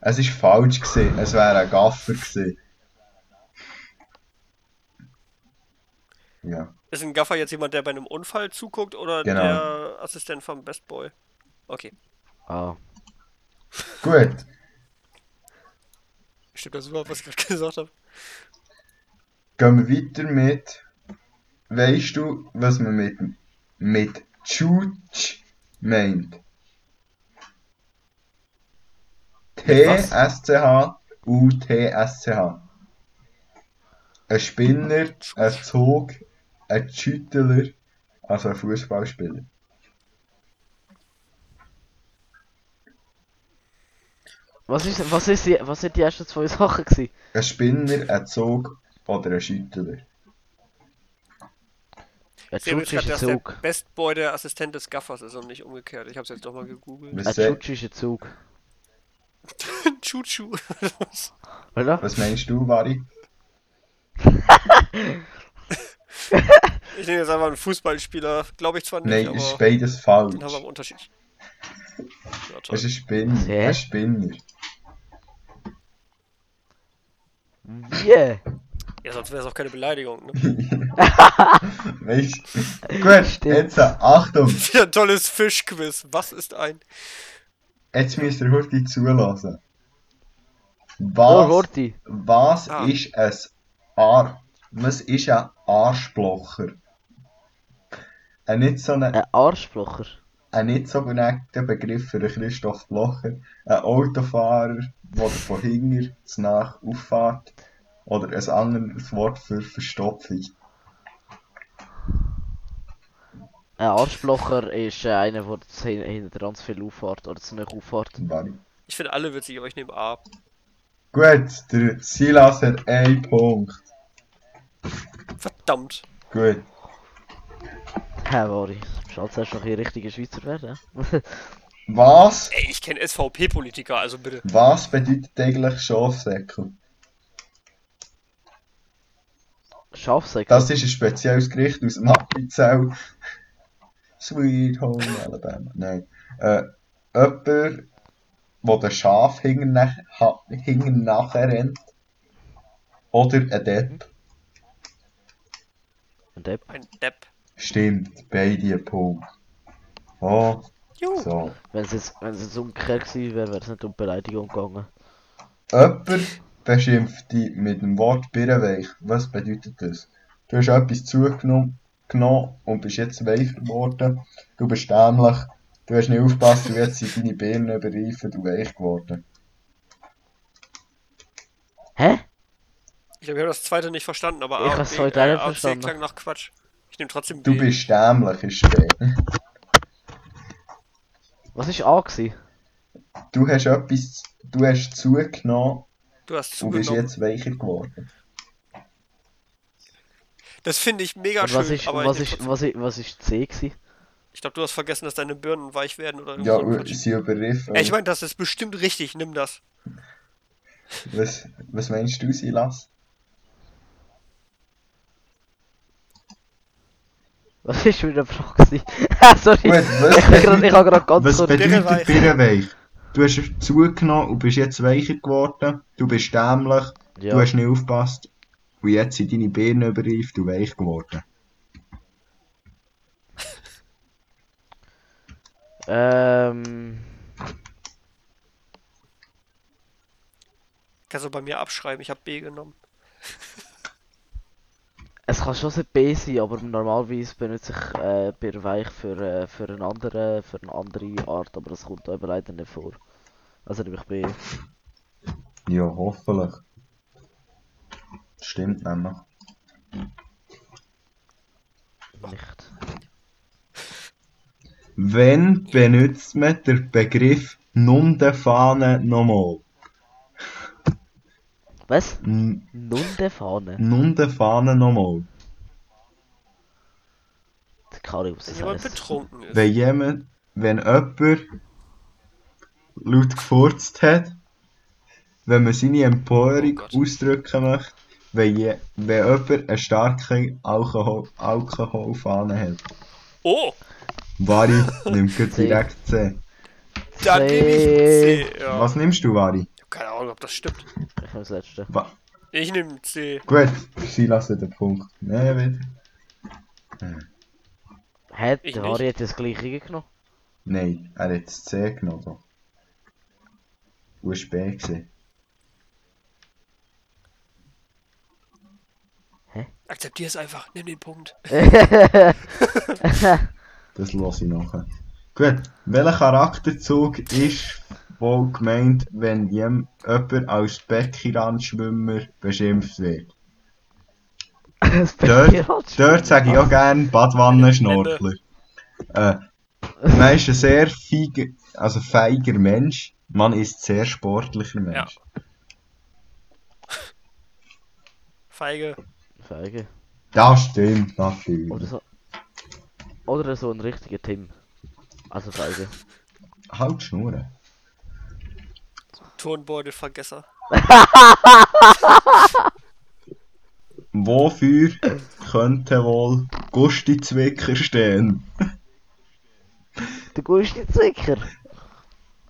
Es war falsch, gewesen. es wäre ein Gaffer gewesen. Ja. Ist ein Gaffer jetzt jemand, der bei einem Unfall zuguckt oder Genau. der Assistent vom Best Boy? Okay. Ah. Gut, Stimmt das überhaupt, was ich gerade gesagt habe? gehen wir weiter mit. Weißt du, was man mit, mit Tschutsch meint? T-S-C-H, U-T-S-C-H. Ein Spinner, ein Zug, ein Schüttler, also ein Fußballspieler. Was ist, was ist die, was sind die ersten zwei Sachen gewesen? Ein Spinner, ein Zug oder ein Schüttler. Tschutsch ist hat, ein dass der Zug. Best Boy der Assistent des Gaffers ist und nicht umgekehrt. Ich habe es jetzt doch mal gegoogelt. Ein sagt- Tschutsch ist ein Zug. Chuchu. Oder? Was meinst du, Vari? Ich nehme jetzt einfach einen Fußballspieler. Glaube ich zwar nicht, Nein, aber es ist beides den haben wir falsch. aber unterschiedlich. Ja, Es toll. ist ein Spinner. Hä? Ein Spinner. Wie? Ja, sonst wäre es auch keine Beleidigung. Ne? Weißt du? Gut, Stimmt. jetzt äh, Achtung. Wieder ein tolles Fischquiz. Was ist ein. Jetzt müsst ihr heute zulassen. Oh, Was, Horti. was Ah. ist ein Ar was ist ein Arschblocher? Ein nicht so ein, Ein Arschblocher. ein nicht so geneigter Begriff für einen Christoph Blocher. Ein Autofahrer, der von hinten zu nach auffährt. Oder ein anderes Wort für Verstopfung. Ein Arschblocher ist äh, einer, der zu hin- hinten dran zu viel auffährt oder zu nicht auffährt. Ich finde alle witzig, aber ich nehme A. Gut, der Silas hat einen Punkt. Verdammt. Gut. Hä, Wari. Schaut zuerst noch ein richtiger Schweizer werden. hä? Was, Ey, ich kenne SVP-Politiker, also bitte. was bedeutet eigentlich Schafsäckel? Schafsäcke. Das ist ein spezielles Gericht aus dem Appenzell. Sweet Home Alabama. Nein. Äh, jemand, der den Schaf hinten nachher rennt. Oder ein Depp. Ein Depp. Ein Depp. Stimmt, beide ein Punkt. Oh, Juhu. so. Wenn es jetzt, wenn es jetzt umgekehrt gewesen wäre, wäre es nicht um Beleidigung gegangen. Jemand beschimpft dich mit dem Wort Birrenweich. Was bedeutet das? Du hast etwas zugenommen genommen und bist jetzt weicher geworden. Du bist dämlich. Du hast nicht aufgepasst und jetzt sind deine Birnen überreifen und weich geworden. Hä? Ich habe das zweite nicht verstanden, aber Ich A und hab's B, heute auch nicht verstanden. klang nach Quatsch. Ich nehme trotzdem Du B. bist dämlich, ist B. Was ist A gewesen? Du hast etwas, du hast zugenommen Du hast und bist zugenommen. jetzt weicher geworden. Das finde ich mega Und schön, was ist, aber was ich, ist, was ist, was ist C gewesen? ich glaube, du hast vergessen, dass deine Birnen weich werden oder Ja, so sie überriffen. Ey, ich meine, das ist bestimmt richtig, nimm das. Was, was meinst du, Silas? Was ist wieder eine Frage gewesen? Ah, Sorry. Gut, was ich habe gerade, ganz Was bedeutet Birrenweich. Du hast zugenommen und bist jetzt weicher geworden. Du bist dämlich. Ja. Du hast nicht aufgepasst. Und jetzt sind deine Birnen überreift und weich geworden. Ähm... Kannst du bei mir abschreiben, ich habe B genommen. Es kann schon ein B sein, aber normalerweise benutze ich äh, Birweich für, äh, für, eine andere, für eine andere Art, aber das kommt eben leider nicht vor. Also nehme ich B. Ja, hoffentlich. Stimmt nämlich. Nicht. Wenn benutzt man den Begriff Nundefahne nochmal? Was? N- Nundefahne? Nundefahne nochmal. Keine was Wenn das jemand heisst. betrunken ist. Wenn jemand, wenn jemand laut gefurzt hat, wenn man seine Empörung Oh ausdrücken möchte, wenn, je, wenn jemand eine starke Alkohol, Alkoholfahne hat. Oh, Vari nimmt direkt C. dann nehme ich C. Ja. Was nimmst du, Vari? Keine Ahnung, ob das stimmt. Ich nehme das letzte. Wa Ich nehme C. Gut, sie lassen den Punkt. Nee. Hä, Ich der nicht. Harry hat das gleiche genommen. Nein, er hat das C genommen. so. Du hast B gesehen. Akzeptier es einfach, nimm den Punkt. Das lasse ich nachher. Gut, welcher Charakterzug ist wohl gemeint, wenn jem- jemand als Beckenrandschwimmer beschimpft wird? das Dort, dort sage ich auch gerne Badwannenschnorchler. Äh, man ist ein sehr feiger, also feiger Mensch, man ist sehr sportlicher Mensch. Feige. Feige. Das stimmt natürlich. Oder so. Oder so ein richtiger Tim. Also Feige. Halt die Schnur. Turnbeutelvergesser. Wofür könnte wohl Gusti Zwicker stehen? Der größte Zwicker.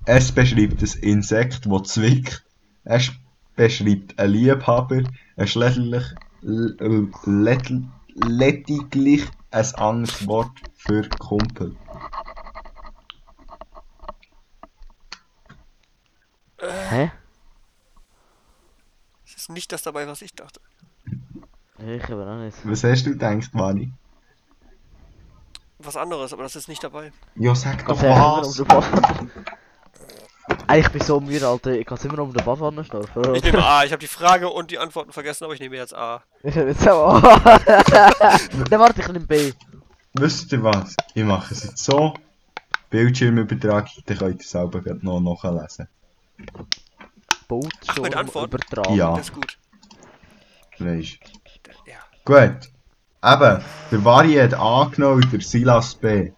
Es beschreibt ein Insekt, das zwickt. Es beschreibt einen Liebhaber. Es ist lediglich, l- let- lediglich ein anderes Wort für Kumpel. Hä? Es ist nicht das dabei, was ich dachte. Ich aber auch nicht. Was hast du gedacht, Manni? Was anderes, aber das ist nicht dabei. Ja, sag doch was! Ey, ich bin so müde, Alter. Ich kann immer um den Badwanne schnurfen. Ich nehme A. Ich habe die Frage und die Antworten vergessen, aber ich nehme jetzt A. Ich hab jetzt auch... Dann warte, ich nehme B. Wisst ihr was? Ich mache es jetzt so. Bildschirmübertragung, dann könnt ihr selber noch nachlesen. Boot mit Antwort? übertragen. Ja. Das ist gut. Weisst Ja. Gut. Eben, der Vari hat A genommen und der Silas B.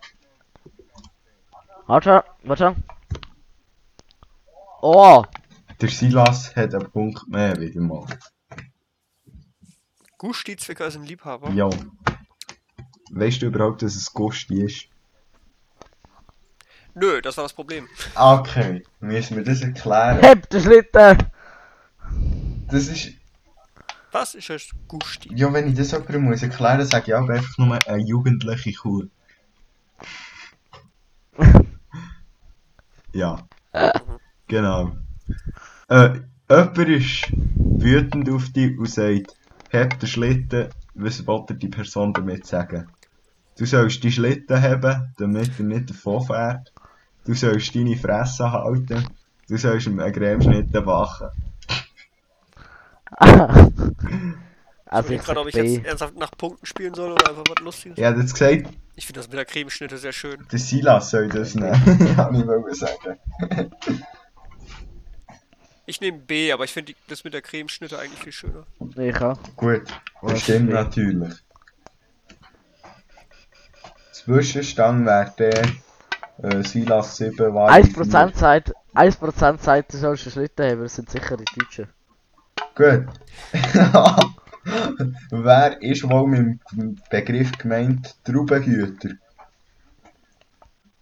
Warte, warte. Oh! Der Silas hat einen Punkt mehr wieder mal. Gusti Zwicker ist ein Liebhaber. Ja. Weißt du überhaupt, dass es Gusti ist? Nö, das war das Problem. Okay, müssen wir das erklären? Heb den Schlitten! Das ist. Was ist das Gusti? Ja, wenn ich das jemandem muss erklären, sage ich auch einfach nur eine jugendliche Kuh. ja. Genau. Äh, jemand ist wütend auf dich und sagt, heb den Schlitten, was dir die Person damit sagen? Du sollst die Schlitten haben, damit er nicht davon fährt. Du sollst deine Fresse halten. Du sollst ihm einen Cremeschnitt wachen. also ich gerade, ob ich jetzt ernsthaft nach Punkten spielen soll oder einfach was Lustiges. Er hat jetzt gesagt, Ich finde das mit der Cremeschnitte sehr schön. der Silas soll das nehmen. ja, ich wollte sagen. Ich nehme B, aber ich finde das mit der Cremeschnitte eigentlich viel schöner. Ich auch. Gut, das stimmt natürlich. Zwischenstand wäre der äh, Silas 7 war 1% sagt, 1% sagt, du sollst einen Schlitten haben, das sind sicher die Deutschen. Gut. Wer ist wohl mit dem Begriff gemeint Traubenhüter?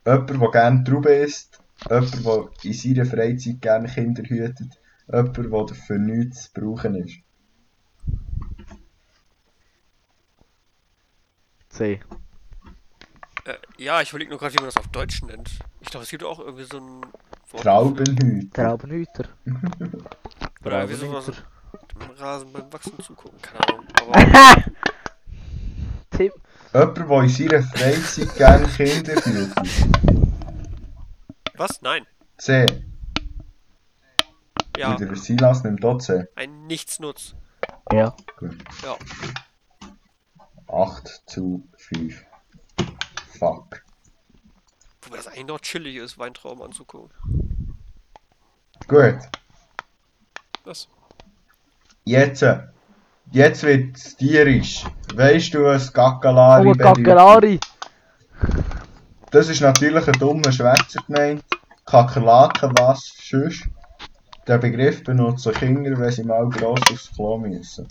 Jemand, der gerne Trauben isst, jemand, der in seiner Freizeit gerne Kinder hütet, jemand, der für nichts zu brauchen ist. C. Äh, ja, ich überlege nur gerade, wie man das auf Deutsch nennt. Ich glaube, es gibt auch irgendwie so ein Wort Traubenhüter. Traubenhüter. Oder irgendwie sowas dem Rasen beim Wachsen zugucken. Keine Ahnung. Aber Tim. Jemand, der in seiner Freizeit gerne Kinder hütet. was? Nein. C. Ja, Und der Silas nimmt auch C. ein Nichtsnutz. Ja. Ja. 8 zu 5. Fuck. Wobei das eigentlich noch chillig ist, Weintrauben anzugucken. Gut. Was? Jetzt. Jetzt wird's tierisch. Weißt du, was Kakalari Oh, bedeutet? Das ist natürlich ein dummer Schwätzer gemeint. Kakerlaken, was sonst? Der Begriff benutzen Kinder, wenn sie mal gross aufs Klo müssen.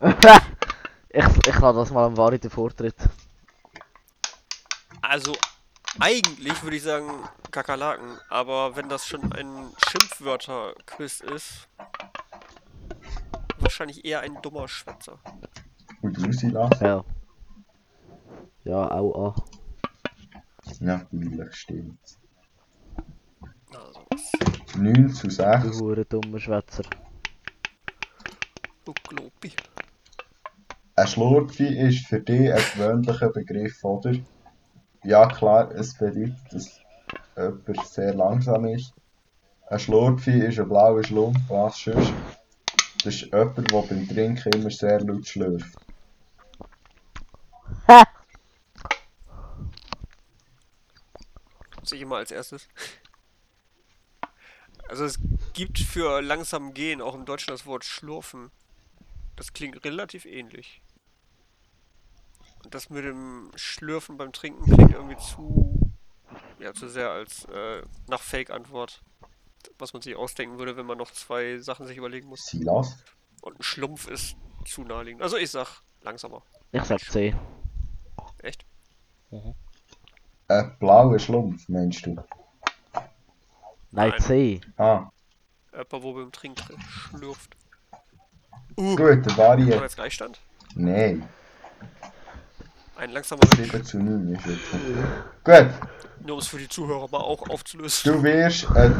ich, ich lasse das mal am Vari den Vortritt. Also, eigentlich würde ich sagen Kakerlaken, aber wenn das schon ein Schimpfwörter-Quiz ist, wahrscheinlich eher ein dummer Schwätzer. Und du, Silas? Ja. Ja, auch A. Natürlich stimmt. Also, 9 zu Du 6. hure dummer Schwätzer. du Globi. Ein Schlurpfi ist für dich ein gewöhnlicher Begriff, oder? Ja klar, es bedeutet, dass jemand sehr langsam ist. Ein Schlurpfi ist ein blauer Schlumpf, was sonst? Das ist jemand, der beim Trinken immer sehr laut schlürft. Ha! Sehe ich mal als erstes. Also es gibt für langsam gehen auch im Deutschen das Wort schlurfen. Das klingt relativ ähnlich. Und das mit dem Schlürfen beim Trinken klingt irgendwie zu, ja, zu sehr als äh, nach Fake-Antwort. was man sich ausdenken würde, wenn man noch zwei Sachen sich überlegen muss. Silas? Und ein Schlumpf ist zu naheliegend. Also ich sag langsamer. Ich sag C. Echt? Ein blauer Schlumpf, meinst du? Nein, Nein. C. Ah, Jemand, wo beim Trinken schlürft. Uh, gut, der Bari haben wir jetzt Gleichstand? Nein, Ein langsamer Mensch. 7 zu 9 ist jetzt. Gut, Nur um es für die Zuhörer mal auch aufzulösen. du wirst ein.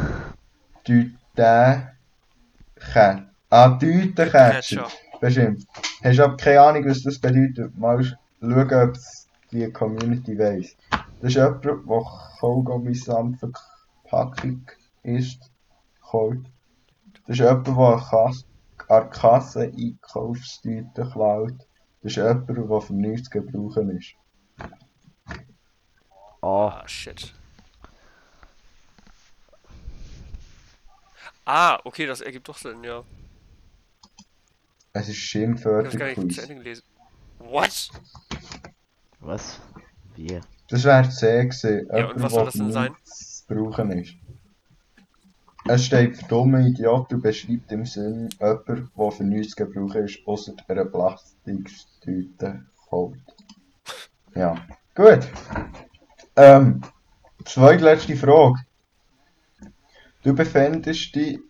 Ah, Tütenkätscher. Catcher. Bestimmt. Hast aber keine Ahnung, was das bedeutet. Mal schauen, ob es die Community weiss. Das ist jemand, der Kaugummi-Verpackung ist. Kaut. Das ist jemand, der an Kasse Einkaufstüten klaut. Das ist jemand, der für nichts zu gebrauchen ist. Ah, shit. Ah, okay, das ergibt doch Sinn, ja. Es ist Ich hab's gar nicht zu. Ende gelesen. What? Was? Wie? Das wäre C gewesen. Ja, und was soll das denn sein? zu brauchen ist. Es steht für dumme Idiot und beschreibt im Sinn jemand, der für nichts zu gebrauchen ist, außer einer Plastiktüte kaut. Ja, gut. Ähm, zweitletzte Frage. Du befindest dich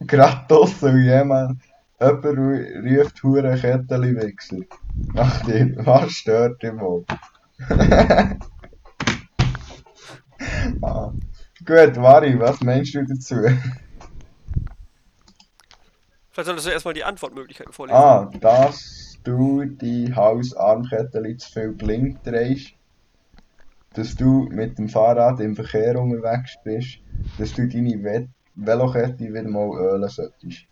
gerade draussen und jemand, jemand ru- ruft hure Kettenliwichser. Nach dir, was stört dich wohl? ah. Gut, Mari, was meinst du dazu? Vielleicht solltest du erstmal die Antwortmöglichkeiten vorlesen. Ah, dass du die Hausarmkette zu viel blink drehst, dass du mit dem Fahrrad im Verkehr unterwegs bist, dass du deine Ve Velokette wieder mal ölen solltest.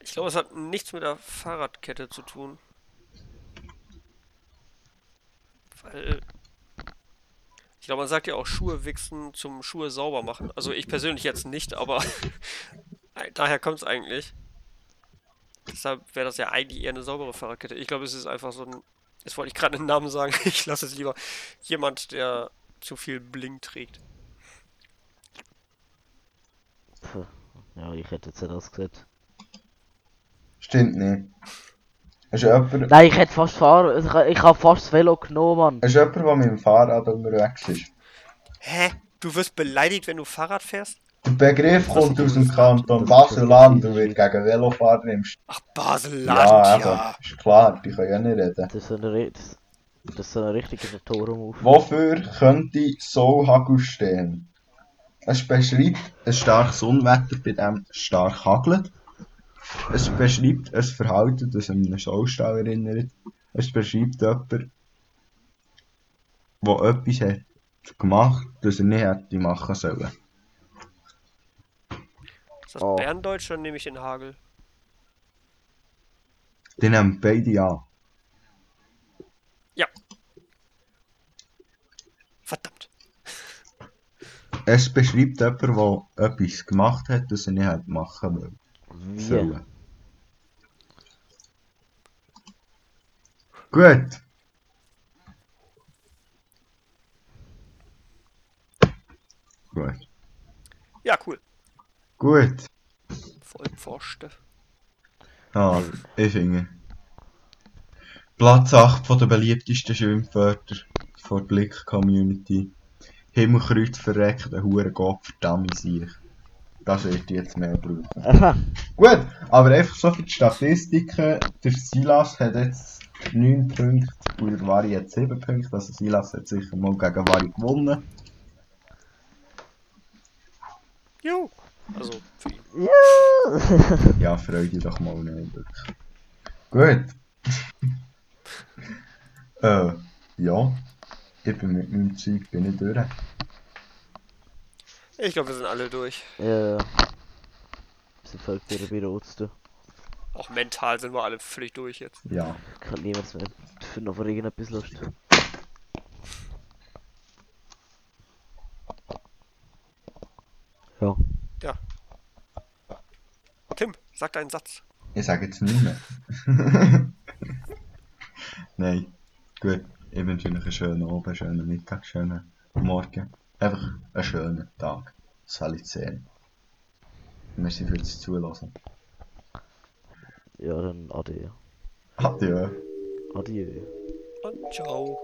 Ich glaube, es hat nichts mit der Fahrradkette zu tun. Weil. Ich glaube, man sagt ja auch Schuhe wichsen zum Schuhe sauber machen. Also ich persönlich jetzt nicht, aber daher kommt es eigentlich. Deshalb wäre das ja eigentlich eher eine saubere Fahrradkette. Ich glaube, es ist einfach so ein. Jetzt wollte ich gerade einen Namen sagen. Ich lasse es lieber. Jemand, der zu viel Bling trägt. Puh. Ja, ich hätte jetzt nicht das gesagt. Stimmt nicht. Es ist jemand, Nein, ich hätte fast fahren. Ich, ich habe fast das Velo genommen, Mann. es ist jemand, der mit dem Fahrrad unterwegs ist. Hä? Du wirst beleidigt, wenn du Fahrrad fährst? Der Begriff kommt aus dem Kanton Basel-Land und wird gegen Velofahrer im St Ach, Baseland, Ja, ja. ist klar, die können ja nicht reden. Das ist so eine, das, das ist so ein richtiger Toro-Move. Wofür könnte Soulhagel stehen? Es beschreibt ein starkes Unwetter, bei dem es stark hagelt. Es beschreibt ein Verhalten, das an einen Saustall erinnert. Es beschreibt jemanden, der etwas hat gemacht, das er nicht hätte machen sollen. Ist das Oh. Berndeutsch, dann nehme ich den Hagel. Die nehmen beide an. Verdammt. Es beschreibt jemanden, der etwas gemacht hat, das er nicht hätte machen wollen. Sollen. Gut. Gut. Ja, cool. Gut. Voll Pfosten. Ah, ich finde. Platz 8 von der beliebtesten Schimpfwörter von der Blick-Community. Himmelkreuz verreckt, ein hure Gott, verdammt sich. Das wird jetzt mehr brauchen. Aha. Gut, aber einfach so für die Statistiken. Der Silas hat jetzt 9 Punkte und der Vari hat 7 Punkte. Also Silas hat sicher mal gegen Vari gewonnen. Jo. Also, für ihn. Ja. Ja, freu dich doch mal nicht. Gut. äh, ja. Ich bin mit meinem Zeug bin ich durch. Ich glaube, wir sind alle durch. ja. Folgt wieder bei Rot zu tun. Auch mental sind wir alle völlig durch jetzt. Ja. Kann niemand mehr für noch vor irgendetwas Lust. Ja. Tim, sag deinen Satz. Ich sage jetzt nicht mehr. Nein. Gut. Ich wünsche euch einen schönen Abend, schönen Mittag, schönen Morgen. Einfach einen schönen Tag. Salizän. Merci fürs Zulassen. Ja, dann Adieu. Adieu. Adieu. Und ciao.